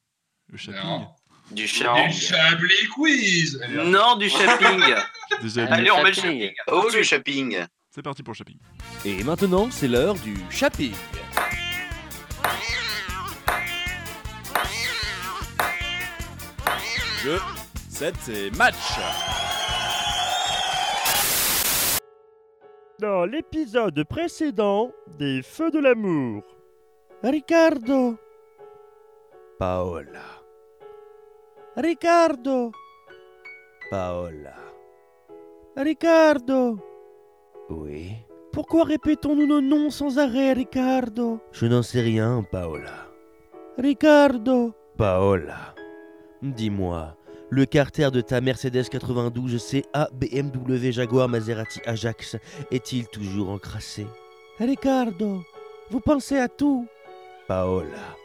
Le shopping. Du Du shopping. Chablis Quiz. Non, du shopping. Allez, on met le Shopping. shopping. Oh, le shopping. c'est parti pour le shopping. Et maintenant, c'est l'heure du shopping. Jeu, 7 et match. Dans l'épisode précédent des Feux de l'amour, Ricardo. Paola. Ricardo. Paola. Ricardo. Oui. Pourquoi répétons-nous nos noms sans arrêt, Ricardo? Je n'en sais rien, Paola. Ricardo. Paola. Dis-moi, le carter de ta Mercedes 92 CA BMW Jaguar Maserati Ajax est-il toujours encrassé? Ricardo, vous pensez à tout Paola,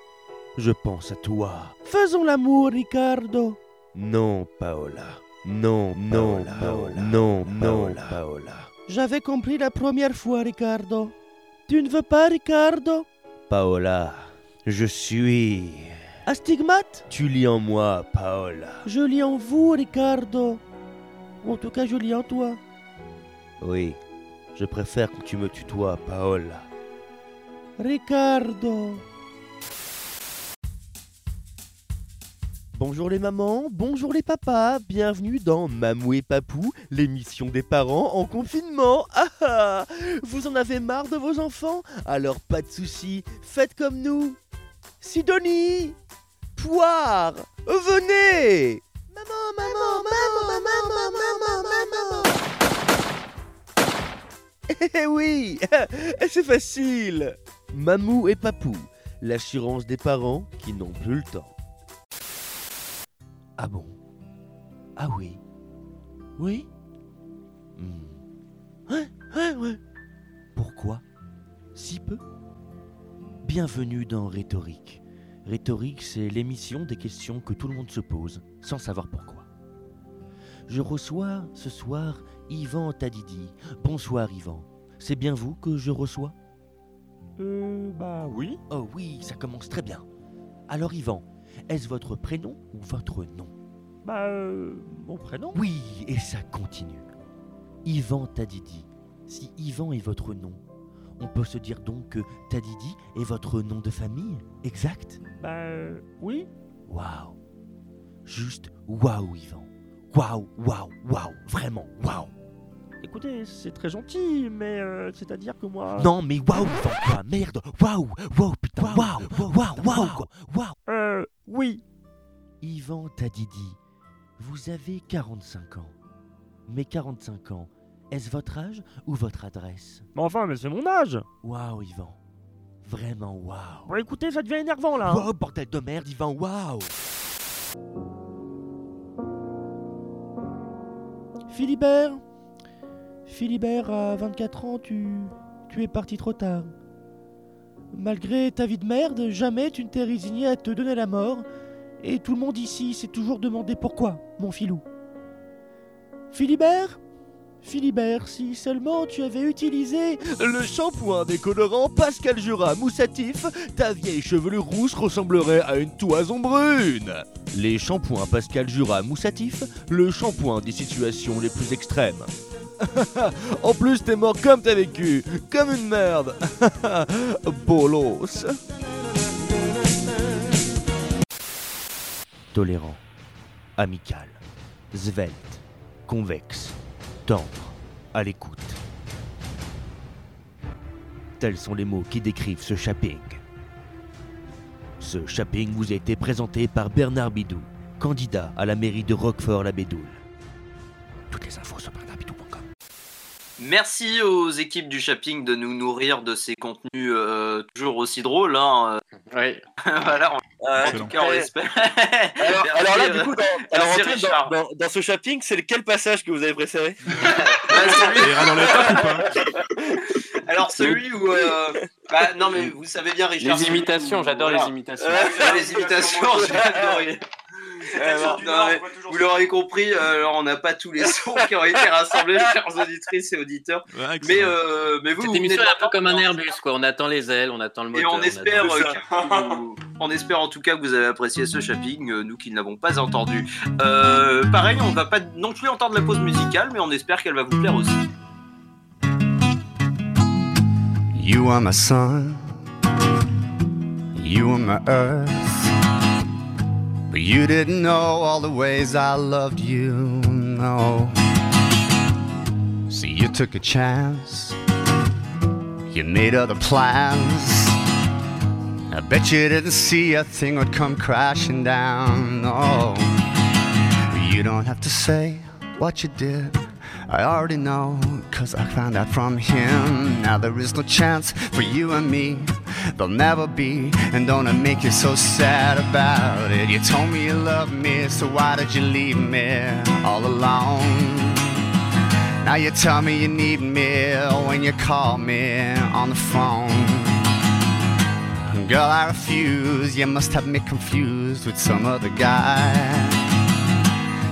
je pense à toi. Faisons l'amour, Ricardo. Non, Paola. Non, non, Paola. Non, non, Paola. J'avais compris la première fois, Ricardo. Tu ne veux pas, Ricardo? Paola, je suis... Astigmate? Tu lis en moi, Paola. Je lis en vous, Ricardo. En tout cas, je lis en toi. Oui, je préfère que tu me tutoies, Paola. Ricardo. Bonjour les mamans, bonjour les papas, bienvenue dans Mamou et Papou, l'émission des parents en confinement. Ah ah Vous en avez marre de vos enfants? Alors pas de soucis, faites comme nous. Sidonie Poire Venez Maman, maman, maman, maman, maman, maman, maman Eh oui C'est facile Mamou et Papou, l'assurance des parents qui n'ont plus le temps. Ah bon? Ah oui? Oui? Hmm. Ouais, ouais, ouais. Pourquoi? Si peu Bienvenue dans Rhétorique. Rhétorique, c'est l'émission des questions que tout le monde se pose, sans savoir pourquoi. Je reçois ce soir Yvan Tadidi. Bonsoir Yvan. C'est bien vous que je reçois? Euh, bah oui. Oh oui, ça commence très bien. Alors Yvan, est-ce votre prénom ou votre nom Bah, euh, mon prénom Oui, et ça continue. Yvan Tadidi. Si Yvan est votre nom, on peut se dire donc que Tadidi est votre nom de famille Exact? Bah, oui. Waouh. Juste waouh, Yvan. Waouh, waouh, waouh. Vraiment, waouh. Écoutez, c'est très gentil, mais euh, c'est-à-dire que moi. Non, mais waouh, Yvan, quoi, merde. Waouh, waouh, putain, waouh, waouh, waouh, quoi, waouh. Oui. Yvan Tadidi, vous avez 45 ans. Mais 45 ans, est-ce votre âge ou votre adresse? Mais enfin, mais c'est mon âge Waouh, Yvan. Vraiment waouh. Bon, écoutez, ça devient énervant là. Wow, bordel de merde, Yvan, waouh. Philibert Philibert, à 24 ans, tu. Tu es parti trop tard. Malgré ta vie de merde, jamais tu ne t'es résigné à te donner la mort. Et tout le monde ici s'est toujours demandé pourquoi, mon filou. Philibert? Philibert, si seulement tu avais utilisé le shampoing décolorant Pascal Jura moussatif, ta vieille chevelure rousse ressemblerait à une toison brune. Les shampoings Pascal Jura moussatif, le shampoing des situations les plus extrêmes. en plus, t'es mort comme t'as vécu, comme une merde. Bolos. Tolérant, amical, svelte, convexe, tendre, à l'écoute. Tels sont les mots qui décrivent ce shopping. Ce shopping vous a été présenté par Bernard Bidou, candidat à la mairie de Roquefort-la-Bédoule. Toutes les infos bernardbidou.com. Merci aux équipes du shopping de nous nourrir de ces contenus euh, toujours aussi drôles. Hein. Oui. voilà, on- en tout cas, on l'espère. Alors, alors là, du coup, dans, euh, alors, dans, dans, dans ce shopping, c'est lequel passage que vous avez préféré? Bah, celui- ira dans les tapes ou pas? Alors celui où... euh, Bah non mais vous savez bien Richard... Les imitations, j'adore voilà. les imitations. Euh, les imitations, j'ai non, vous l'aurez compris, euh, alors on n'a pas tous les sons qui ont été rassemblés, chères auditrices et auditeurs. Ouais. Mais, euh, mais vous, Cette vous émission est un peu comme un Airbus, quoi. On attend les ailes, on attend le Et moteur. on espère, attend- euh, vous- on espère en tout cas que vous avez apprécié ce shopping, euh, nous qui ne l'avons pas entendu. Euh, pareil, on va pas non plus entendre la pause musicale, mais on espère qu'elle va vous plaire aussi. You are my sun, you are my earth. But you didn't know all the ways I loved you, no. See, you took a chance, you made other plans. I bet you didn't see a thing would come crashing down, no. But You don't have to say what you did. I already know, cause I found out from him. Now there is no chance for you and me. There'll never be, and don't it make you so sad about it? You told me you loved me, so why did you leave me all alone? Now you tell me you need me when you call me on the phone. Girl, I refuse, you must have me confused with some other guy.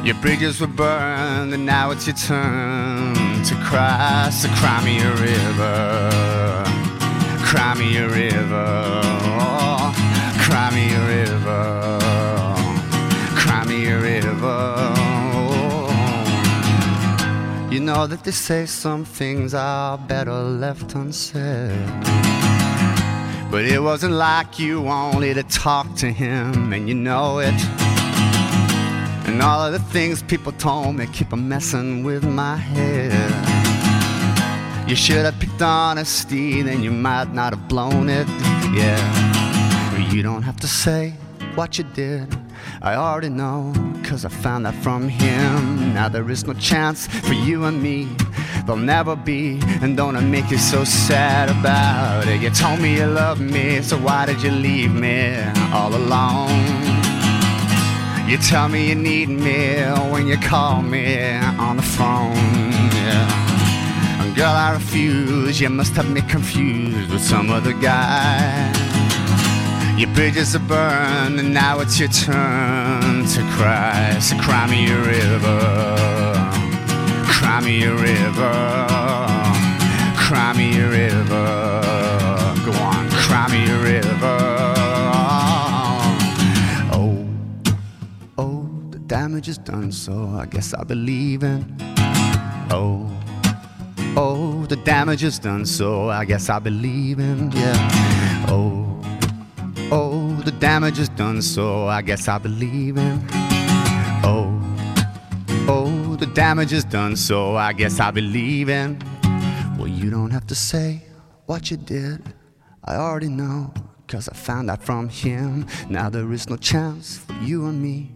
Your bridges were burned, and now it's your turn to cross the Crimea river, Crimea river, oh, cry me a river, Crimea river. You know that they say some things are better left unsaid. But it wasn't like you wanted to talk to him, and you know it. And all of the things people told me keep on messing with my head. You should have picked honesty, then you might not have blown it. Yeah. But you don't have to say what you did. I already know, cause I found that from him. Now there is no chance for you and me. There'll never be, and don't it make you so sad about it? You told me you loved me, so why did you leave me all alone? You tell me you need me when you call me on the phone. Yeah. Girl, I refuse. You must have me confused with some other guy. Your bridges are burned, and now it's your turn to cry. So cry me a river, cry me a river, cry me a river. Go on, cry me a river. Damage is done, so I guess I believe in. Oh, oh, the damage is done, so I guess I believe in. Yeah. Oh. Oh, the damage is done, so I guess I believe in. Oh, oh, the damage is done, so I guess I believe in. Well, you don't have to say what you did, I already know, cause I found out from him. Now there is no chance for you and me.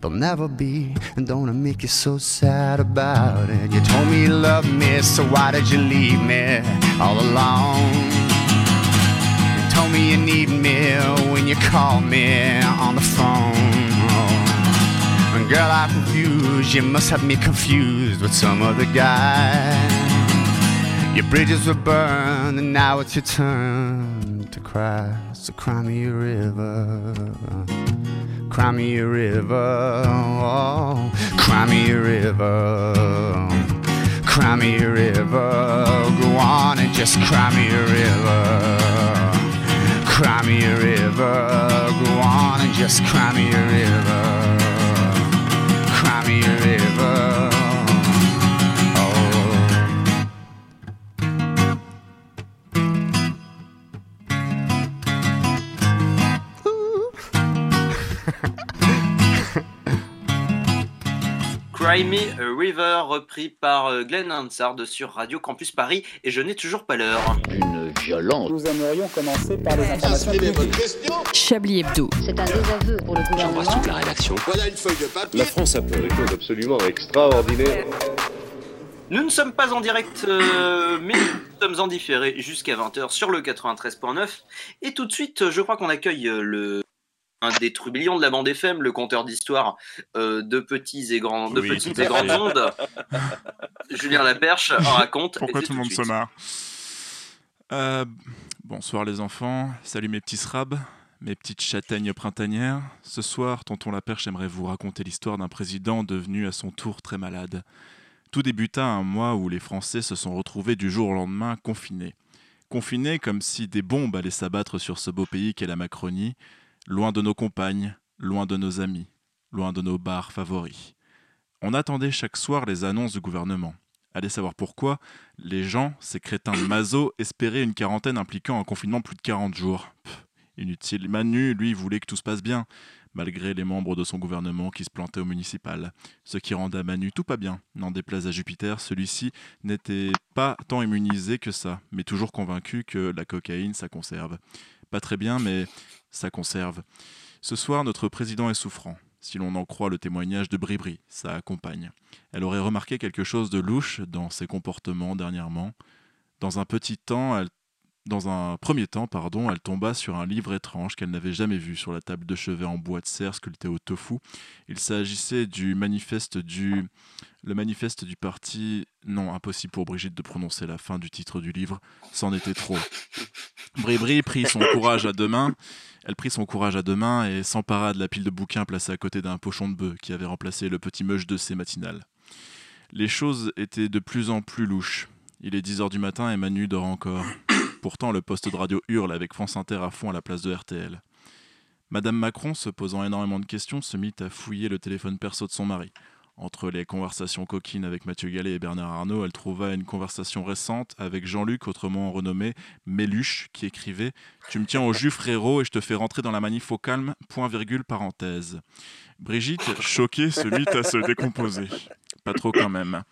There'll never be, and don't it make you so sad about it? You told me you loved me, so why did you leave me all alone? You told me you need me when you call me on the phone. And girl, I'm confused. You must have me confused with some other guy. Your bridges were burned, and now it's your turn to cry. So cry me a river. Cry me a river. Oh, cry me a river. Cry me a river. Go on and just cry me a river. Cry me a river, go on and just cry me a river. Cry me a river. Me a River, repris par euh, Glenn Hansard sur Radio Campus Paris, et je n'ai toujours pas l'heure. Une violence. Nous aimerions commencer par les informations publiques. Chablis Hebdo. C'est un désaveu pour le gouvernement. la rédaction. Voilà une feuille de papier. La France a fait des choses absolument extraordinaires. Nous ne sommes pas en direct, euh, mais nous sommes en différé jusqu'à 20h sur le 93.9. Et tout de suite, je crois qu'on accueille euh, le un des trublions de la bande FM, le conteur d'histoire euh, de petits et grands, de Oui, petites et grandes fait. ondes. Julien Laperche en raconte. Pourquoi tout le monde de se marre Euh, Bonsoir les enfants, salut mes petits srabs, mes petites châtaignes printanières. Ce soir, tonton Laperche aimerait vous raconter l'histoire d'un président devenu à son tour très malade. Tout débuta un mois où les Français se sont retrouvés du jour au lendemain confinés. Confinés comme si des bombes allaient s'abattre sur ce beau pays qu'est la Macronie, loin de nos compagnes, loin de nos amis, loin de nos bars favoris. On attendait chaque soir les annonces du gouvernement. Allez savoir pourquoi, les gens, ces crétins de Mazo, espéraient une quarantaine impliquant un confinement plus de 40 jours. Inutile. Manu, lui, voulait que tout se passe bien, malgré les membres de son gouvernement qui se plantaient au municipal. Ce qui rendait à Manu tout pas bien. N'en déplaise à Jupiter, celui-ci n'était pas tant immunisé que ça, mais toujours convaincu que la cocaïne, ça conserve. Pas très bien, mais ça conserve. Ce soir, notre président est souffrant. Si l'on en croit le témoignage de Bribri, sa compagne. Elle aurait remarqué quelque chose de louche dans ses comportements dernièrement. Dans un petit temps, elle- dans un premier temps, pardon, elle tomba sur un livre étrange qu'elle n'avait jamais vu sur la table de chevet en bois de serre sculpté au tofu. Il s'agissait du manifeste du le manifeste du parti. Non, impossible pour Brigitte de prononcer la fin du titre du livre. C'en était trop. Bribri prit son courage à deux mains. Elle prit son courage à deux mains et s'empara de la pile de bouquins placée à côté d'un pochon de bœuf qui avait remplacé le petit meuche de ses matinales. Les choses étaient de plus en plus louches. Il est 10h du matin et Manu dort encore. Pourtant, le poste de radio hurle avec France Inter à fond à la place de RTL. Madame Macron, se posant énormément de questions, se mit à fouiller le téléphone perso de son mari. Entre les conversations coquines avec Mathieu Gallet et Bernard Arnault, elle trouva une conversation récente avec Jean-Luc, autrement renommé Méluche, qui écrivait Tu me tiens au jus, frérot, et je te fais rentrer dans la manif au calme, point virgule, parenthèse. Brigitte, choquée, se mit à se décomposer. Pas trop quand même.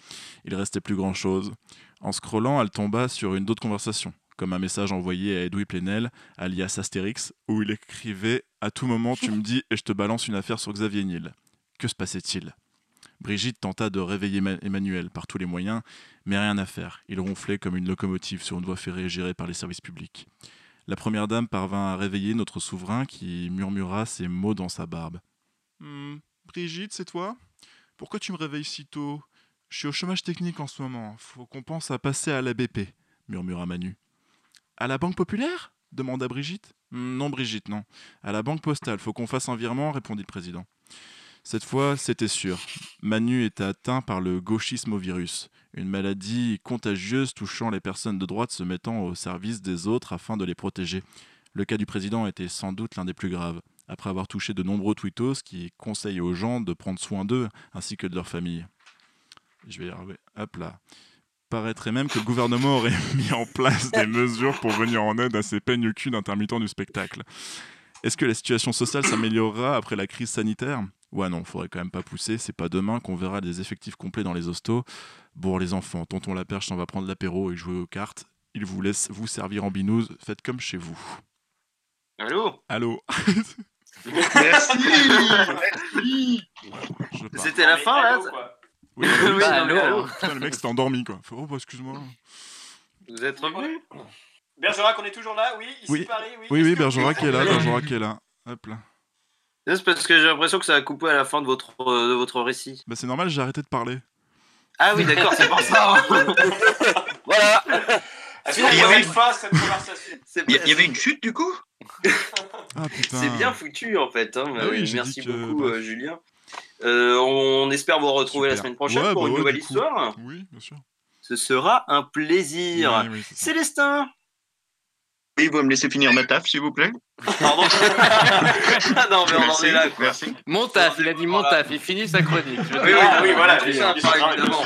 Il restait plus grand-chose. En scrollant, elle tomba sur une autre conversation, comme un message envoyé à Edoui Plenel, alias Astérix, où il écrivait À tout moment, tu me dis et je te balance une affaire sur Xavier Niel. Que se passait-il? Brigitte tenta de réveiller Ma- Emmanuel par tous les moyens, mais rien à faire. Il ronflait comme une locomotive sur une voie ferrée gérée par les services publics. La première dame parvint à réveiller notre souverain qui murmura ces mots dans sa barbe. Hmm, Brigitte, c'est toi? Pourquoi tu me réveilles si tôt? Je suis au chômage technique en ce moment. Faut qu'on pense à passer à la BP, murmura Manu. À la Banque Populaire? demanda Brigitte. Hmm, Non, Brigitte, non. À la Banque Postale, faut qu'on fasse un virement, répondit le président. Cette fois, c'était sûr. Manu était atteint par le gauchisme au virus, une maladie contagieuse touchant les personnes de droite se mettant au service des autres afin de les protéger. Le cas du président était sans doute l'un des plus graves, après avoir touché de nombreux tweetos qui conseillent aux gens de prendre soin d'eux ainsi que de leur famille. Je vais y arriver. Hop là. Paraîtrait même que le gouvernement aurait mis en place des mesures pour venir en aide à ces peignes cul d'intermittents du spectacle. Est-ce que la situation sociale s'améliorera après la crise sanitaire? Ouais, non, faudrait quand même pas pousser. C'est pas demain qu'on verra des effectifs complets dans les hostos. Bon, les enfants, tonton Laperche s'en va prendre l'apéro et jouer aux cartes. Il vous laisse vous servir en binouze. Faites comme chez vous. Allô? Allô? Merci Merci. C'était la fin là Oui, Oui, oui, bah. Putain, le mec s'était endormi quoi. Oh, bah, excuse-moi. Vous êtes revenu Bergerac, on est toujours là Oui, ici Oui, Paris, oui. oui, oui Bergerac est là, Bergerac est là. Hop là. C'est parce que j'ai l'impression que ça a coupé à la fin de votre, euh, de votre récit. Bah, c'est normal, j'ai arrêté de parler. Ah oui, d'accord, c'est pour ça. voilà. Est-ce qu'on Il y avait une- fin à cette conversation Il y, il y avait une chute du coup Ah. C'est bien foutu en fait. hein. Ah oui, Euh, Merci que- beaucoup, bref. euh, Julien. Euh, on espère vous retrouver la semaine prochaine Ouais, pour bah une ouais, nouvelle histoire. Oui, bien sûr. Ce sera un plaisir. Oui, oui. Célestin Oui, vous me laissez finir ma taf, s'il vous plaît Pardon Ah non, mais on en est là quoi. Merci. Mon taf, il a dit mon taf, il finit sa chronique. Oui, oui, oui, voilà, c'est ça, évidemment.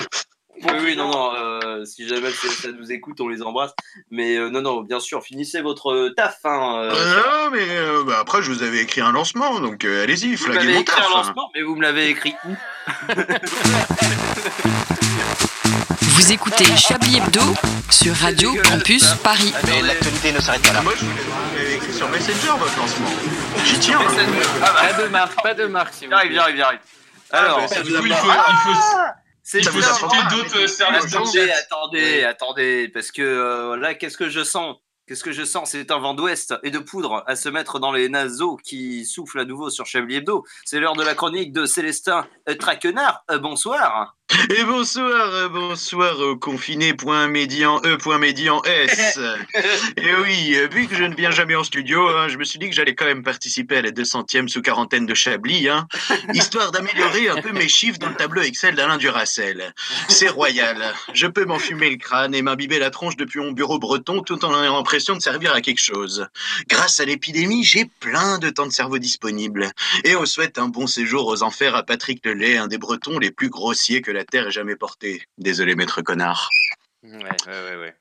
Bon Oui, oui, non, non, euh, si jamais ça, ça nous écoute, on les embrasse. Mais euh, non, non, bien sûr, finissez votre euh, taf. Hein, euh. Euh, non, mais euh, bah, après, je vous avais écrit un lancement, donc euh, allez-y, vous flaguez m'avez écrit taf. un hein. lancement, mais vous me l'avez écrit où Vous écoutez Chablis Hebdo sur Radio Campus Paris. Mais l'actualité ne s'arrête pas là. Moi, je vous l'avais écrit sur Messenger, votre lancement. J'y tiens. hein. Ah bah, Pas de marque, pas de marque, vous j'arrive, j'arrive, j'arrive. Alors, bah, ça Du vous a coup, il faut, il faut, c'est bien. citer d'autres euh, services de Attendez, attendez, attendez, parce que euh, là, qu'est-ce que je sens? Qu'est-ce que je sens? C'est un vent d'ouest et de poudre à se mettre dans les naseaux qui souffle à nouveau sur Chablis Hebdo. C'est l'heure de la chronique de Célestin Traquenard. Euh, bonsoir. Et bonsoir, euh, bonsoir au confiné.médian E.médian S. Et oui, euh, vu que je ne viens jamais en studio, hein, je me suis dit que j'allais quand même participer à la 200e sous quarantaine de Chablis, hein, histoire d'améliorer un peu mes chiffres dans le tableau Excel d'Alain Duracel. C'est royal. Je peux m'enfumer le crâne et m'imbiber la tronche depuis mon bureau breton tout en ayant l'impression de servir à quelque chose. Grâce à l'épidémie, j'ai plein de temps de cerveau disponible. Et on souhaite un bon séjour aux enfers à Patrick Lelay, un des Bretons les plus grossiers que la Terre ait jamais porté. Désolé, maître connard. Ouais, ouais, ouais, ouais.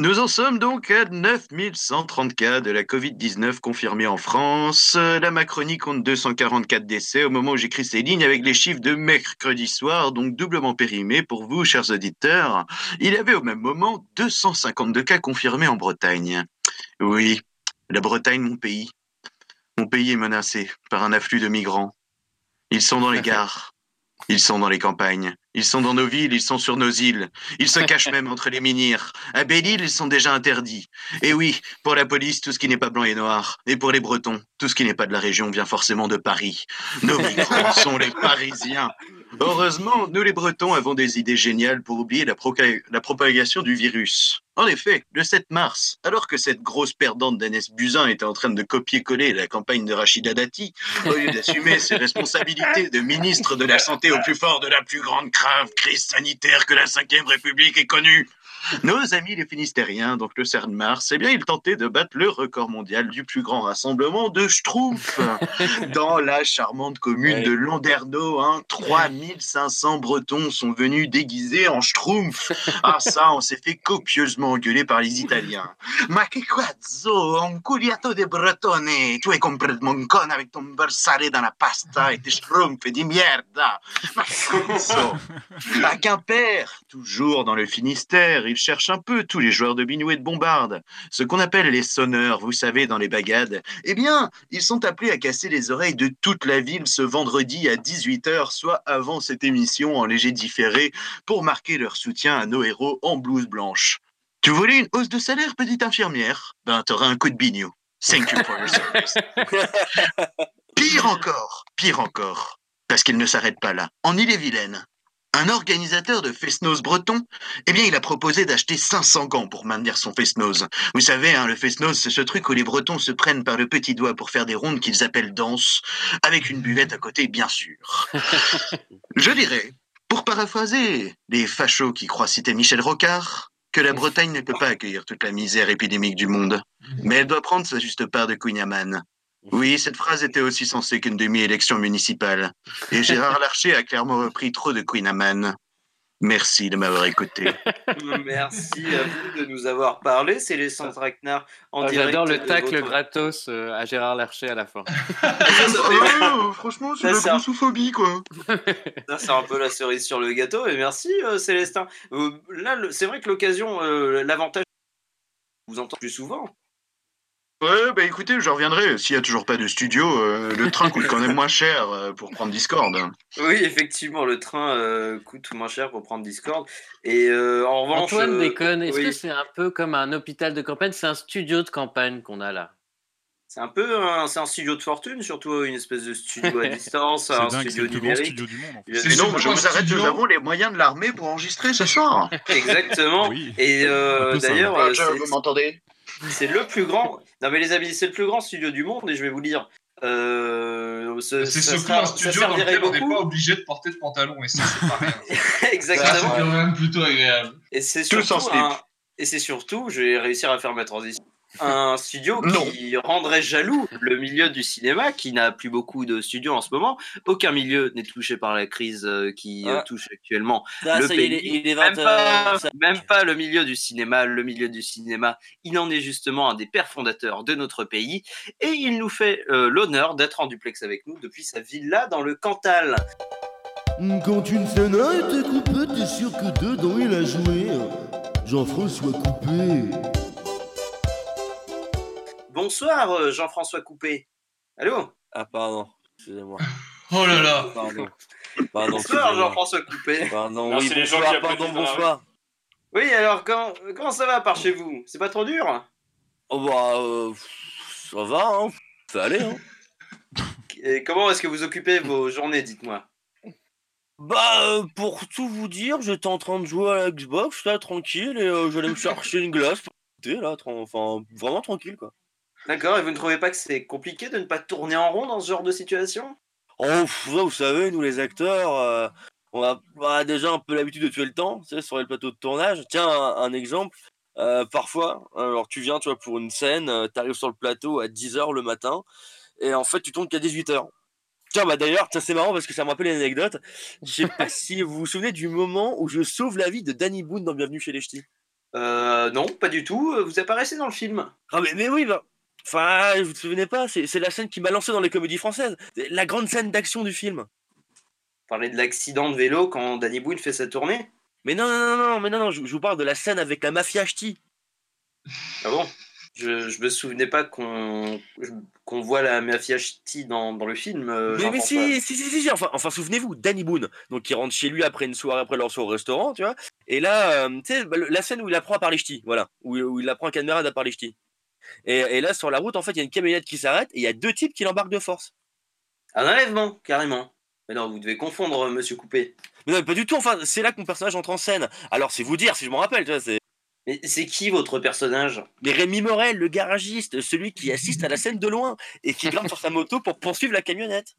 Nous en sommes donc à 9130 cas de la Covid-19 confirmés en France. La Macronie compte 244 décès au moment où j'écris ces lignes avec les chiffres de mercredi soir, donc doublement périmés pour vous, chers auditeurs. Il y avait au même moment 252 cas confirmés en Bretagne. Oui, la Bretagne, mon pays. Mon pays est menacé par un afflux de migrants. Ils sont dans les gares. Ils sont dans les campagnes. Ils sont dans nos villes, ils sont sur nos îles. Ils se cachent même entre les menhirs. À Belle-Île, ils sont déjà interdits. Et oui, pour la police, tout ce qui n'est pas blanc et noir. Et pour les Bretons, tout ce qui n'est pas de la région vient forcément de Paris. Nos migrants sont les Parisiens. Heureusement, nous les Bretons avons des idées géniales pour oublier la, propagation du virus. En effet, le 7 mars, alors que cette grosse perdante d'Agnès Buzyn était en train de copier-coller la campagne de Rachida Dati, au lieu d'assumer ses responsabilités de ministre de la Santé au plus fort de la plus grande grave crise sanitaire que la Ve République ait connue, nos amis les Finistériens, donc le CERN Mars, eh bien, ils tentaient de battre le record mondial du plus grand rassemblement de Schtroumpfs dans la charmante commune de Landerneau. Hein. 3500 Bretons sont venus déguisés en Schtroumpfs. Ah ça, on s'est fait copieusement engueuler par les Italiens. Ma che cazzo, un culiato de bretone, tu es complètement con avec ton beurre salé dans la pasta et tes Schtroumpfs di mierda. Ma cazzo. À Quimper, toujours dans le Finistère, ils cherchent un peu tous les joueurs de biniou et de bombarde. Ce qu'on appelle les sonneurs, vous savez, dans les bagades. Eh bien, ils sont appelés à casser les oreilles de toute la ville ce vendredi à 18h, soit avant cette émission en léger différé, pour marquer leur soutien à nos héros en blouse blanche. Tu voulais une hausse de salaire, petite infirmière? Ben, t'auras un coup de bignou. Thank you for your service. Pire encore, pire encore, parce qu'il ne s'arrête pas là. En Ille-et-Vilaine, un organisateur de Fest-Noz breton, eh bien, il a proposé d'acheter 500 gants pour maintenir son Fest-Noz. Vous savez, hein, le Fest-Noz, c'est ce truc où les Bretons se prennent par le petit doigt pour faire des rondes qu'ils appellent danse, avec une buvette à côté, bien sûr. Je dirais, pour paraphraser les fachos qui croient citer Michel Rocard, que la Bretagne ne peut pas accueillir toute la misère épidémique du monde, mais elle doit prendre sa juste part de Cunyaman. Oui, cette phrase était aussi censée qu'une demi-élection municipale. Et Gérard Larcher a clairement repris trop de Queen Amman. Merci de m'avoir écouté. Merci à vous de nous avoir parlé. C'est les sans en Ah, direct. J'adore le tacle votre- gratos euh, à Gérard Larcher à la fin. Oh, franchement, c'est la grossophobie, quoi. Ça, c'est un peu la cerise sur le gâteau. Et merci, euh, Célestin. Euh, là, le- c'est vrai que l'occasion, euh, l'avantage, vous entendez plus souvent. Ouais, bah écoutez, je reviendrai. S'il n'y a toujours pas de studio, euh, le train coûte quand même moins cher euh, pour prendre Discord. Oui, effectivement, le train euh, coûte moins cher pour prendre Discord. Et euh, en revanche. Antoine euh, déconne. Est-ce oui. que c'est un peu comme un hôpital de campagne? C'est un studio de campagne qu'on a là. C'est un peu un, c'est un studio de fortune, surtout une espèce de studio à distance, C'est un dingue, c'est studio le plus grand numérique. studio du monde, en Mais des- non, je vous arrête, nous avons les moyens de l'armée pour enregistrer ce soir. Exactement. Et euh, peu ça. d'ailleurs, Ah, vous m'entendez? C'est le plus grand. Non mais les amis, c'est le plus grand studio du monde et je vais vous dire. Euh, ce- C'est ça surtout sera- un studio dans servirait lequel on n'est beaucoup. pas obligé de porter de pantalon, et ça, c'est pas rien. Exactement. C'est quand même plutôt agréable. Et c'est surtout en slip. un- et c'est surtout, je vais réussir à faire ma transition. Un studio qui rendrait jaloux le milieu du cinéma, qui n'a plus beaucoup de studios en ce moment. Aucun milieu n'est touché par la crise euh, qui euh, Ah. touche actuellement Ça, le ça pays. il est- il est même, 20, pas, euh, ça- même pas le milieu du cinéma. Le milieu du cinéma, il en est justement un des pères fondateurs de notre pays. Et il nous fait euh, l'honneur d'être en duplex avec nous depuis sa villa dans le Cantal. Quand une scène a été coupée, t'es sûr que dedans il a joué Jean-François Coupé. Bonsoir euh, Jean-François Coupé. Allô Ah, pardon. Excusez-moi. Oh là là Pardon. Pardon. Bonsoir. Jean-François Coupé. Pardon, Non, oui, c'est les gens bonsoir, qui pardon, bonsoir. Oui, alors comment, comment ça va par chez vous? C'est pas trop dur? Oh bah, euh, ça va, hein. Ça allait, hein. Et comment est-ce que vous occupez vos journées, dites-moi? Bah, euh, pour tout vous dire, j'étais en train de jouer à la Xbox, là, tranquille, et euh, j'allais me chercher une glace là, enfin, vraiment tranquille, quoi. D'accord, et vous ne trouvez pas que c'est compliqué de ne pas tourner en rond dans ce genre de situation? Oh, vous savez, nous les acteurs, euh, on a déjà un peu l'habitude de tuer le temps, tu sais, sur les plateaux de tournage. Tiens, un, un exemple, euh, parfois, alors tu viens, tu vois, pour une scène, euh, t'arrives sur le plateau à 10h le matin, et en fait, tu tournes qu'à 18h. Tiens, bah d'ailleurs, c'est marrant parce que ça me rappelle une anecdote. Je sais pas si vous vous souvenez du moment où je sauve la vie de Danny Boone dans Bienvenue chez les Ch'tis. Euh, non, pas du tout. Vous apparaissez dans le film. Ah mais, mais oui, bah. Enfin, vous vous souvenez pas, c'est la scène qui m'a lancé dans les comédies françaises. La grande scène d'action du film. Parler de l'accident de vélo quand Danny Boone fait sa tournée? Mais non, non, non, non, mais non, non, je, je vous parle de la scène avec la mafia ch'ti. Ah bon? Je, je me souvenais pas qu'on qu'on voit la mafia ch'ti dans, dans le film. euh, Mais, mais si, si, si, si, si, enfin, enfin souvenez-vous, Danny Boone, donc qui rentre chez lui après une soirée, après leur soirée au restaurant, tu vois. Et là, euh, tu sais, bah, la scène où il apprend à parler ch'ti, voilà, où, où il apprend à camarade à parler ch'ti. Et, et là, sur la route, en fait, il y a une camionnette qui s'arrête et il y a deux types qui l'embarquent de force. Un enlèvement, carrément. Mais non, vous devez confondre, euh, monsieur Coupé. Mais non, mais pas du tout, enfin, c'est là que mon personnage entre en scène. Alors, c'est vous dire si je m'en rappelle, tu vois, c'est. Mais c'est qui votre personnage? Mais Rémi Morel, le garagiste, celui qui assiste à la scène de loin et qui grimpe sur sa moto pour poursuivre la camionnette.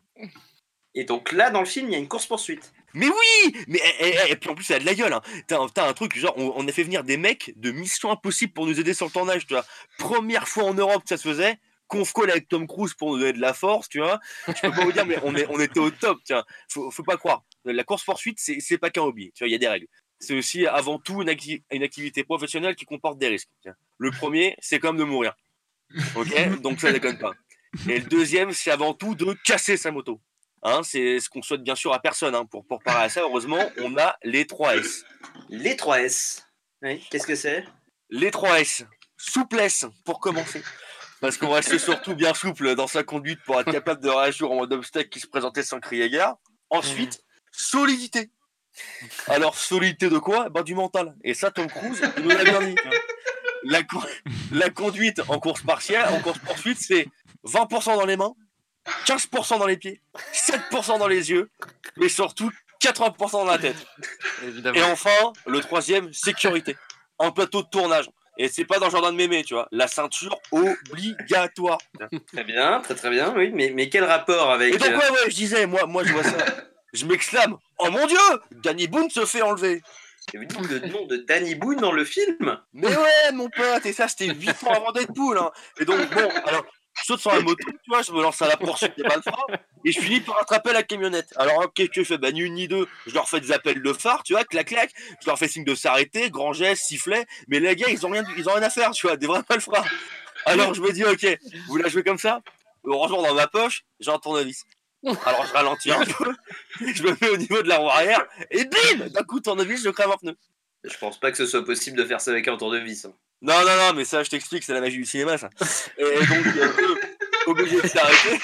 Et donc là, dans le film, il y a une course-poursuite. Mais oui Mais et, et- et puis en plus, ça a de la gueule. Hein. T'as, un- truc, genre, on, a fait venir des mecs de Mission Impossible pour nous aider sur le tournage, tu vois. Première fois en Europe que ça se faisait. Conf call avec Tom Cruise pour nous donner de la force, tu vois. Je peux pas vous dire, mais on, était au top, vois. Faut, faut pas croire. La course-poursuite, c'est, pas qu'un hobby, tu vois, il y a des règles. C'est aussi avant tout une, acti- une activité professionnelle qui comporte des risques. tiens. Le premier, c'est comme de mourir. Ok? Donc ça déconne pas. Et le deuxième, c'est avant tout de casser sa moto. Hein, c'est ce qu'on souhaite bien sûr à personne. hein. Pour, pour parer à ça, heureusement, on a les 3S. Les 3S. Oui, qu'est-ce que c'est? Les 3S. Souplesse, pour commencer. Parce qu'on reste surtout bien souple dans sa conduite pour être capable de réagir en mode obstacle qui se présentait sans crier gare. Ensuite, solidité. Alors, solidité de quoi? Ben, Du mental. Et ça, Tom Cruise, il nous l'a bien dit. La, co- la conduite en course partielle, en course poursuite, c'est 20% dans les mains, 15% dans les pieds, 7% dans les yeux, mais surtout 80% dans la tête. Et enfin, le troisième, sécurité. Un plateau de tournage. Et c'est pas dans le jardin de mémé, tu vois. La ceinture obligatoire. Très bien, très très bien, oui. Mais, mais quel rapport avec. Et donc, euh, ouais, ouais, je disais, moi, moi, je vois ça. Je m'exclame. Oh mon dieu Danny Boone se fait enlever. Le nom de Danny Boone dans le film Mais ouais, mon pote, et ça, c'était 8 ans avant Deadpool. Hein. Et donc, bon, alors, je saute sur la moto, tu vois, je me lance à la poursuite des frein, et je finis par attraper la camionnette. Alors, qu'est-ce que je fais? Bah, ni une ni deux, je leur fais des appels de phare, tu vois, clac, clac, je leur fais signe de s'arrêter, grand geste, sifflet, mais les gars, ils ont rien, ils ont rien à faire, tu vois, des vrais malfrats. Alors, je me dis, ok, vous la jouez comme ça? Heureusement, dans ma poche, j'ai un tournevis. Alors, je ralentis un peu, je me mets au niveau de la roue arrière, et bim D'un coup, tournevis, je crève un pneu. Je pense pas que ce soit possible de faire ça avec un tournevis. hein. Non, non, non, mais ça, je t'explique, c'est la magie du cinéma, ça. Et, et donc, euh, obligés de s'arrêter.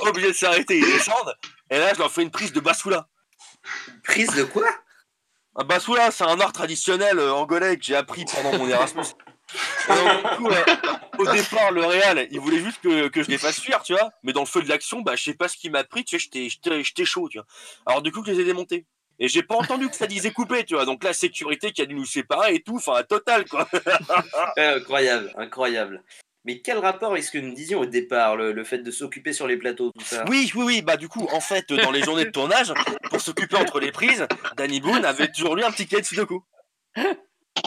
obligés de s'arrêter, ils descendent. Et là, je leur fais une prise de bassoula. Prise de quoi? Un bassoula, c'est un art traditionnel euh, angolais que j'ai appris pendant mon Erasmus. Et donc, du coup, euh, au départ, le Real, il voulait juste que, que je les fasse fuir, tu vois. Mais dans le feu de l'action, bah, je sais pas ce qui m'a pris, tu sais, j'étais- j'étais j'étais chaud, tu vois. Alors, du coup, je les ai démontés. Et j'ai pas entendu que ça disait couper, tu vois. Donc, la sécurité qui a dû nous séparer et tout, enfin, total, quoi. Incroyable, incroyable. Mais quel rapport est-ce que nous disions au départ, le, le fait de s'occuper sur les plateaux, tout ça? Oui, oui, oui. Bah, du coup, en fait, dans les journées de tournage, pour s'occuper entre les prises, Danny Boone avait toujours lu un petit de Sudoku.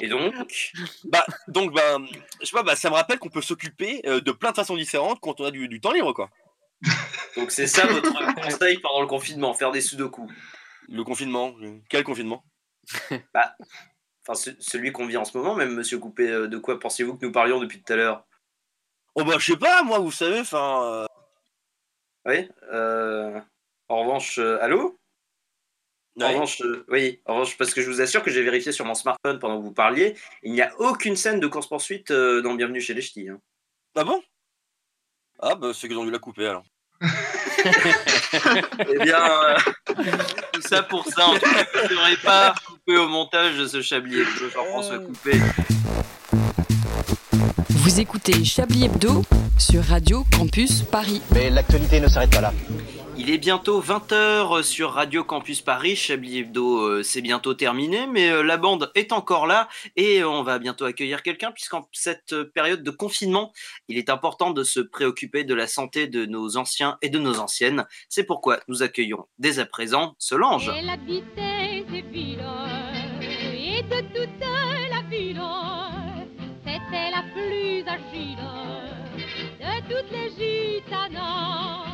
Et donc? Bah, donc, bah, je sais pas, bah, ça me rappelle qu'on peut s'occuper euh, de plein de façons différentes quand on a du, du temps libre, quoi. Donc c'est ça votre conseil pendant le confinement, faire des sudoku Le confinement. Quel confinement? Bah, enfin ce- celui qu'on vit en ce moment, même Monsieur Coupé, euh, de quoi pensiez-vous que nous parlions depuis tout à l'heure? Oh, bah, je sais pas, moi, vous savez, enfin. euh, Oui. euh, En revanche, euh, allô? En revanche, euh, oui, en revanche, parce que je vous assure que j'ai vérifié sur mon smartphone pendant que vous parliez, il n'y a aucune scène de course-poursuite euh, dans Bienvenue chez les Ch'tis. hein. Ah bon? Ah, bah, c'est qu'ils ont dû la couper, alors. Eh bien, euh, tout ça pour ça, en tout cas, vous ne serez pas coupé au montage de ce chablier de Jean-François Coupé. Vous écoutez Chablis Hebdo sur Radio Campus Paris. Mais l'actualité ne s'arrête pas là. Il est bientôt 20h sur Radio Campus Paris. Chablis Hebdo, euh, c'est bientôt terminé, mais euh, la bande est encore là et on va bientôt accueillir quelqu'un puisqu'en cette période de confinement, il est important de se préoccuper de la santé de nos anciens et de nos anciennes. C'est pourquoi nous accueillons dès à présent Solange. C'était la plus agile de toutes les gitanas.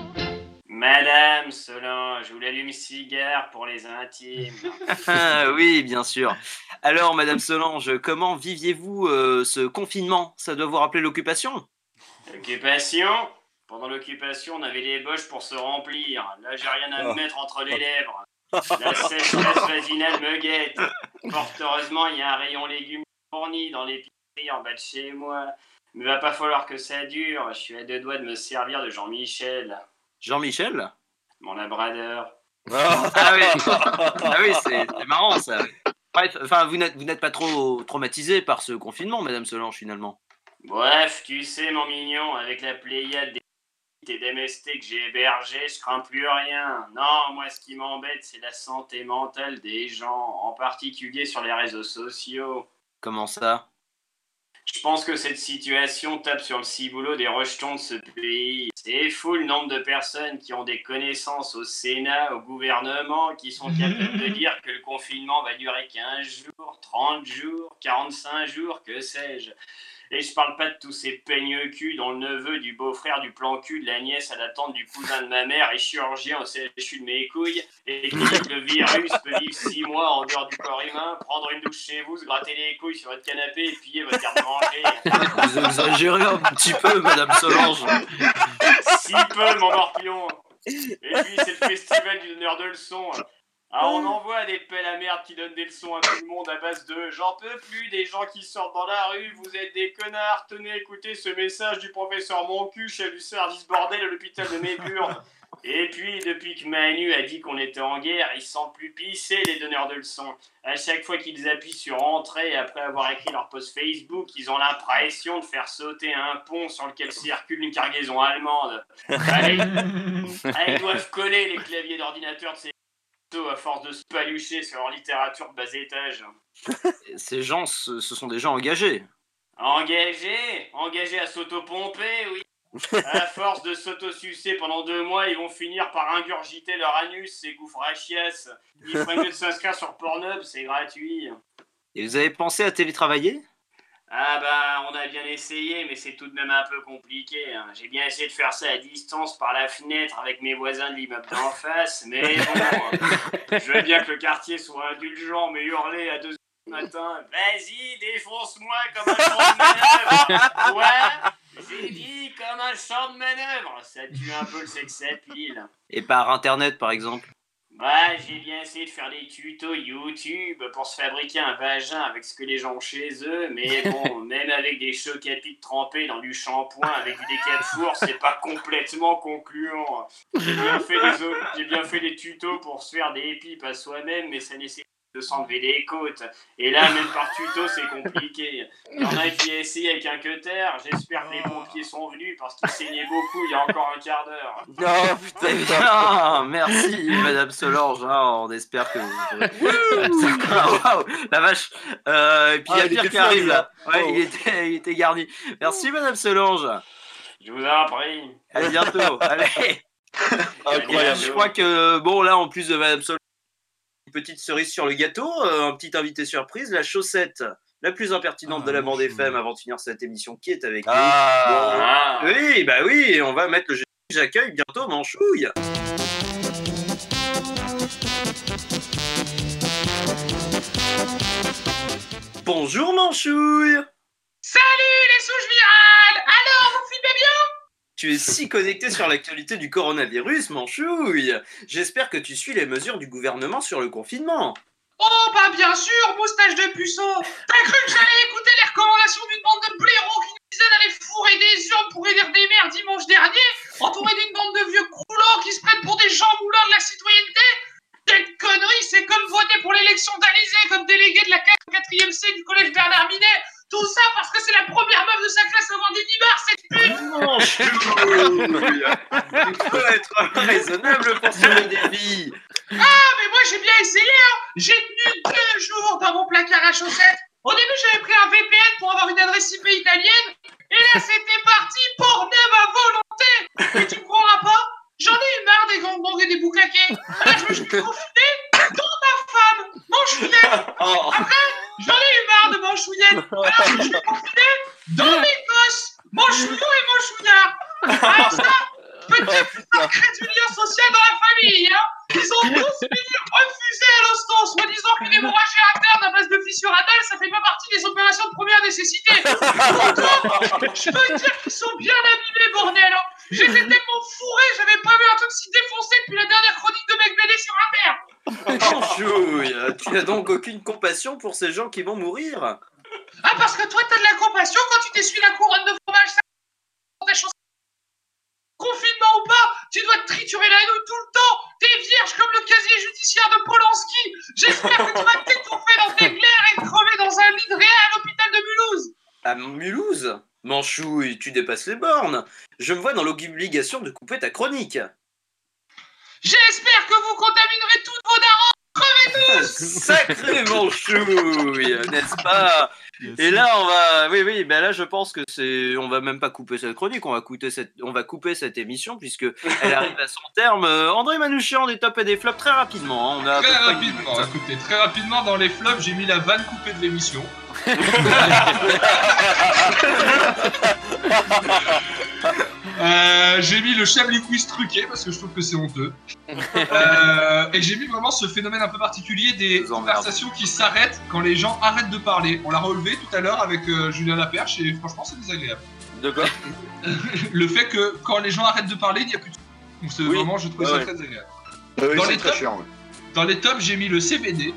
Madame Solange, je vous l'allume cigare pour les intimes. Ah oui, bien sûr. Alors, Madame Solange, comment viviez-vous euh, ce confinement? Ça doit vous rappeler l'occupation? Occupation Pendant l'occupation, on avait les boches pour se remplir. Là, j'ai rien à me mettre entre les lèvres. La sécheresse vaginale me guette. Fort heureusement, il y a un rayon légumes fourni dans l'épicerie en bas de chez moi. Mais va pas falloir que ça dure. Je suis à deux doigts de me servir de Jean-Michel. Jean-Michel Mon labrador. Ah oui, ah oui c'est marrant ça. Bref, enfin, vous n'êtes vous n'êtes pas trop traumatisé par ce confinement, Madame Solange, finalement? Bref, tu sais, mon mignon, avec la pléiade des et d'MST que j'ai hébergé, je crains plus rien. Non, moi, ce qui m'embête, c'est la santé mentale des gens, en particulier sur les réseaux sociaux. Comment ça? Je pense que cette situation tape sur le ciboulot des rejetons de ce pays. C'est fou le nombre de personnes qui ont des connaissances au Sénat, au gouvernement, qui sont capables de dire que le confinement va durer 15 jours, 30 jours, 45 jours, que sais-je. Et je parle pas de tous ces peigneux culs dont le neveu du beau-frère du plan cul de la nièce à la tante du cousin de ma mère est chirurgien au CHU de mes couilles et qui dit que le virus peut vivre 6 mois en dehors du corps humain, prendre une douche chez vous, se gratter les couilles sur votre canapé et piller votre garde-manger. Vous exagérez un petit peu, Madame Solange. Si peu, mon morpion Et puis, c'est le festival du donneur de leçons. Ah, on envoie des pelles à merde qui donnent des leçons à tout le monde à base de J'en peux plus des gens qui sortent dans la rue, vous êtes des connards, tenez, écoutez ce message du professeur Moncu, chef du service bordel à l'hôpital de Méburne. Et puis, depuis que Manu a dit qu'on était en guerre, ils sentent plus pisser les donneurs de leçons. À chaque fois qu'ils appuient sur Entrée, après avoir écrit leur post Facebook, ils ont l'impression de faire sauter un pont sur lequel circule une cargaison allemande. Allez, ils doivent coller les claviers d'ordinateur de ces à force de se palucher sur leur littérature de bas étage. Ces gens, ce, ce sont des gens engagés. Engagés? Engagés à s'autopomper, oui. À force de s'autosucer pendant deux mois, ils vont finir par ingurgiter leur anus, ces gouffres à chiasse. Il ferait mieux de s'inscrire sur Pornhub, c'est gratuit. Et vous avez pensé à télétravailler? Ah bah, on a bien essayé, mais c'est tout de même un peu compliqué. hein. J'ai bien essayé de faire ça à distance par la fenêtre avec mes voisins de l'immeuble d'en face, mais bon, je veux bien que le quartier soit indulgent, mais hurler à 2 heures du matin, vas-y, défonce-moi comme un champ de manœuvre. Ouais, j'ai dit comme un champ de manœuvre. Ça tue un peu le sex appeal. Et par Internet, par exemple Bah, j'ai bien essayé de faire des tutos YouTube pour se fabriquer un vagin avec ce que les gens ont chez eux, mais bon, même avec des chocs à pic trempés dans du shampoing avec du décat de four, c'est pas complètement concluant. J'ai bien, fait des j'ai bien fait des tutos pour se faire des pipes à soi-même, mais ça nécessite de s'enlever les côtes. Et là, même par tuto, c'est compliqué. Il y en a qui a essayé avec un cutter. J'espère que les pompiers sont venus parce qu'ils saignaient beaucoup il y a encore un quart d'heure. Non, putain, bien, merci Madame Solange, hein, on espère que vous... Ah, waouh, la vache Euh, Et puis il y Ah, a il Pierre était qui arrive là, ouais, Oh. il, était, il était garni. Merci Madame Solange, Je vous en prie. à bientôt, allez Incroyable. Je crois que, bon là en plus de Madame Solange, petite cerise sur le gâteau, euh, un petit invité surprise, la chaussette la plus impertinente de la bande FM avant de finir cette émission qui est avec nous. Ah. Oui, bah oui, on va mettre le générique. J'accueille bientôt Manchouille. Bonjour Manchouille Salut les souches virales Alors, vous Tu es si connecté sur l'actualité du coronavirus, Manchouille. J'espère que tu suis les mesures du gouvernement sur le confinement. Oh, bah bien sûr, moustache de puceau. T'as cru que j'allais écouter les recommandations d'une bande de blaireaux qui nous disaient d'aller fourrer des urnes pour aider des mères dimanche dernier, entourés d'une bande de vieux croulants qui se prennent pour des gens moulins de la citoyenneté? Quelle connerie C'est comme voter pour l'élection d'Alizé comme délégué de la 4e C du collège Bernard Minet tout ça parce que c'est la première meuf de sa classe à avoir des nibards, cette pute Il faut être raisonnable pour ce défi. Ah, mais moi j'ai bien essayé, hein J'ai tenu deux jours dans mon placard à chaussettes. Au début, j'avais pris un VPN pour avoir une adresse IP italienne. Et là, c'était parti pour à volonté. Et tu me croiras pas J'en ai eu marre des grandes bandes et des boucaquets. Là, je me suis confiné dans ma femme, manchouillette. Après, j'en ai eu marre de manchouillette. Alors, je me suis confiné dans mes gosses, manchouillon et manchouillard. Alors ça, peut-être crée du lien social dans la famille. Hein. Ils ont tous fini refusé à l'hosto, soi-disant qu'une hémorragie interne à base de fissure anale, ça fait pas partie des opérations de première nécessité. Pourtant, je peux dire qu'ils sont bien abîmés, bordel. hein. J'étais tellement fourré, j'avais pas vu un truc si défoncé depuis la dernière chronique de Mec Bélé sur Inter. Manchouille, tu as donc aucune compassion pour ces gens qui vont mourir Ah, parce que toi, t'as de la compassion quand tu t'essuies la couronne de fromage. ça-. Confinement ou pas, tu dois te triturer la nouille tout le temps. T'es vierge comme le casier judiciaire de Polanski. J'espère que tu vas t'étouffer dans tes glaires et crever dans un lit de réa à l'hôpital de Mulhouse. À Mulhouse? Manchouille, tu dépasses les bornes. Je me vois dans l'obligation de couper ta chronique. J'espère que vous contaminerez tous vos darons. Crevez tous. Sacré Manchouille, n'est-ce pas Et là, on va, oui, oui, ben là, je pense que c'est, on va même pas couper cette chronique, on va couper cette, on va couper cette émission puisque elle arrive à son terme. Euh, André Manouchian des tops et des flops très rapidement. hein. On a Très rapidement, écoutez, très rapidement dans les flops, j'ai mis la vanne coupée de l'émission. Euh, j'ai mis le Chablis Quiz truqué parce que je trouve que c'est honteux. Euh, et j'ai mis vraiment ce phénomène un peu particulier des conversations qui s'arrêtent quand les gens arrêtent de parler. On l'a relevé tout à l'heure avec euh, Julien Laperche et franchement c'est désagréable. De quoi? Le fait que quand les gens arrêtent de parler, il n'y a plus de Donc c'est vraiment, je trouve ça ouais. très désagréable. Oui, Dans les très tops- chiant. ouais. Dans les tops, j'ai mis le CBD,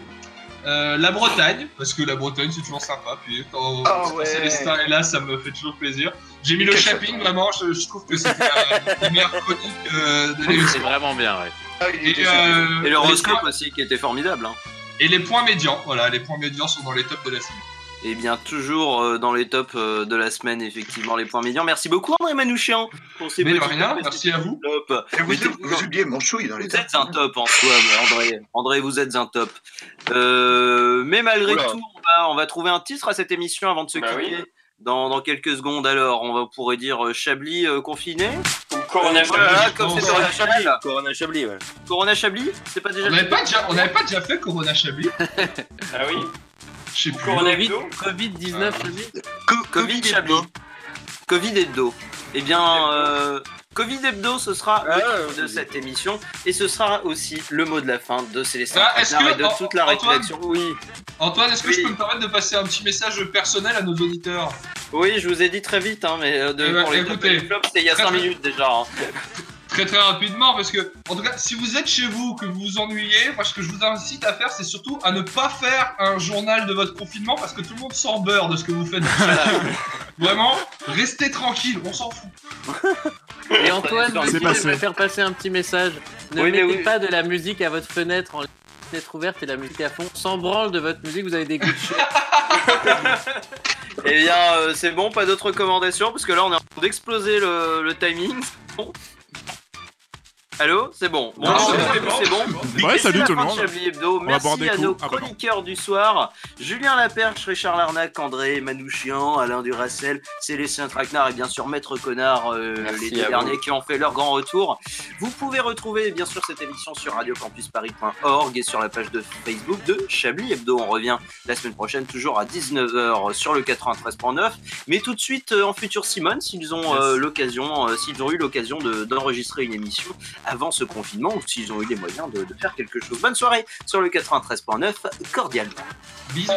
euh, la Bretagne, parce que la Bretagne c'est toujours sympa, puis quand, quand ouais. Célestin est là, ça me fait toujours plaisir. J'ai mis le shopping, vraiment, je, je trouve que c'est la, la meilleure chronique euh, de C'est l'émission. vraiment bien, ouais. Ah, Et, euh, Et l'horoscope aussi qui était formidable. hein. et les points médians, voilà, les points médians sont dans les tops de la semaine. Et bien toujours euh, dans les tops euh, de la semaine, effectivement, les points médians. Merci beaucoup André Manouchian pour ces Mais rien, merci à vous. tops. Et vous, êtes- vous oubliez Manchouille dans les Vous êtes un top en soi, André. André, vous êtes un top. Euh, mais malgré Oula. tout, on va, on va trouver un titre à cette émission avant de se Bah quitter. oui. Dans, dans quelques secondes, alors, on va, pourrait dire euh, Chablis euh, confiné. Ou Corona Voilà, Chablis. comme c'est Corona. Chablis. Corona Chablis, ouais. Corona Chablis C'est pas déjà On n'avait pas, déjà- on n'avait pas déjà fait Corona Chablis Ah oui. Je sais plus. Covid, Hebdo. Covid-19, Ah. Chablis Co- Covid. Covid Hebdo. Eh bien, euh, Covid Hebdo, ce sera le Ah, titre de oui. cette émission et ce sera aussi le mot de la fin de Célestin Ah, est-ce Traquenard que- et de toute la Antoine rédaction. Oui. Antoine, est-ce que Oui. je peux me permettre de passer un petit message personnel à nos auditeurs? Oui, je vous ai dit très vite, hein, mais euh, de, Eh ben, pour les écoutez, flops, c'était il y a très 5 très- minutes déjà. hein. Très très rapidement parce que en tout cas si vous êtes chez vous que vous vous ennuyez moi ce que je vous incite à faire c'est surtout à ne pas faire un journal de votre confinement parce que tout le monde s'en beurre de ce que vous faites vraiment restez tranquille on s'en fout Et Antoine, je vais faire passer un petit message. Ne Oui, mettez oui. pas de la musique à votre fenêtre en fenêtre ouverte et la musique à fond. Sans branle de votre musique, vous avez des goûts. Eh bien, euh, c'est bon, pas d'autres recommandations parce que là, on est en train d'exploser le, le timing. Bon. Allô C'est bon. Bon, c'est bon, bon. c'est bon. c'est bon. Ouais, Et salut tout le monde. Chablis Hebdo. Merci à coups. nos Ah, bah chroniqueurs du soir Julien Laperche, Richard Larnac, André Manouchian, Alain Duracel, Célestin Traquenard et bien sûr Maître Connard, euh, les deux vous. derniers qui ont fait leur grand retour. Vous pouvez retrouver bien sûr cette émission sur radiocampusparis.org et sur la page de Facebook de Chablis Hebdo. On revient la semaine prochaine, toujours à 19h sur le 93.9. Mais tout de suite euh, en futur Simone, s'ils ont euh, l'occasion, euh, s'ils ont eu l'occasion de- d'enregistrer une émission avant ce confinement ou s'ils ont eu les moyens de, de faire quelque chose. Bonne soirée sur le 93.9, cordialement. Bisous.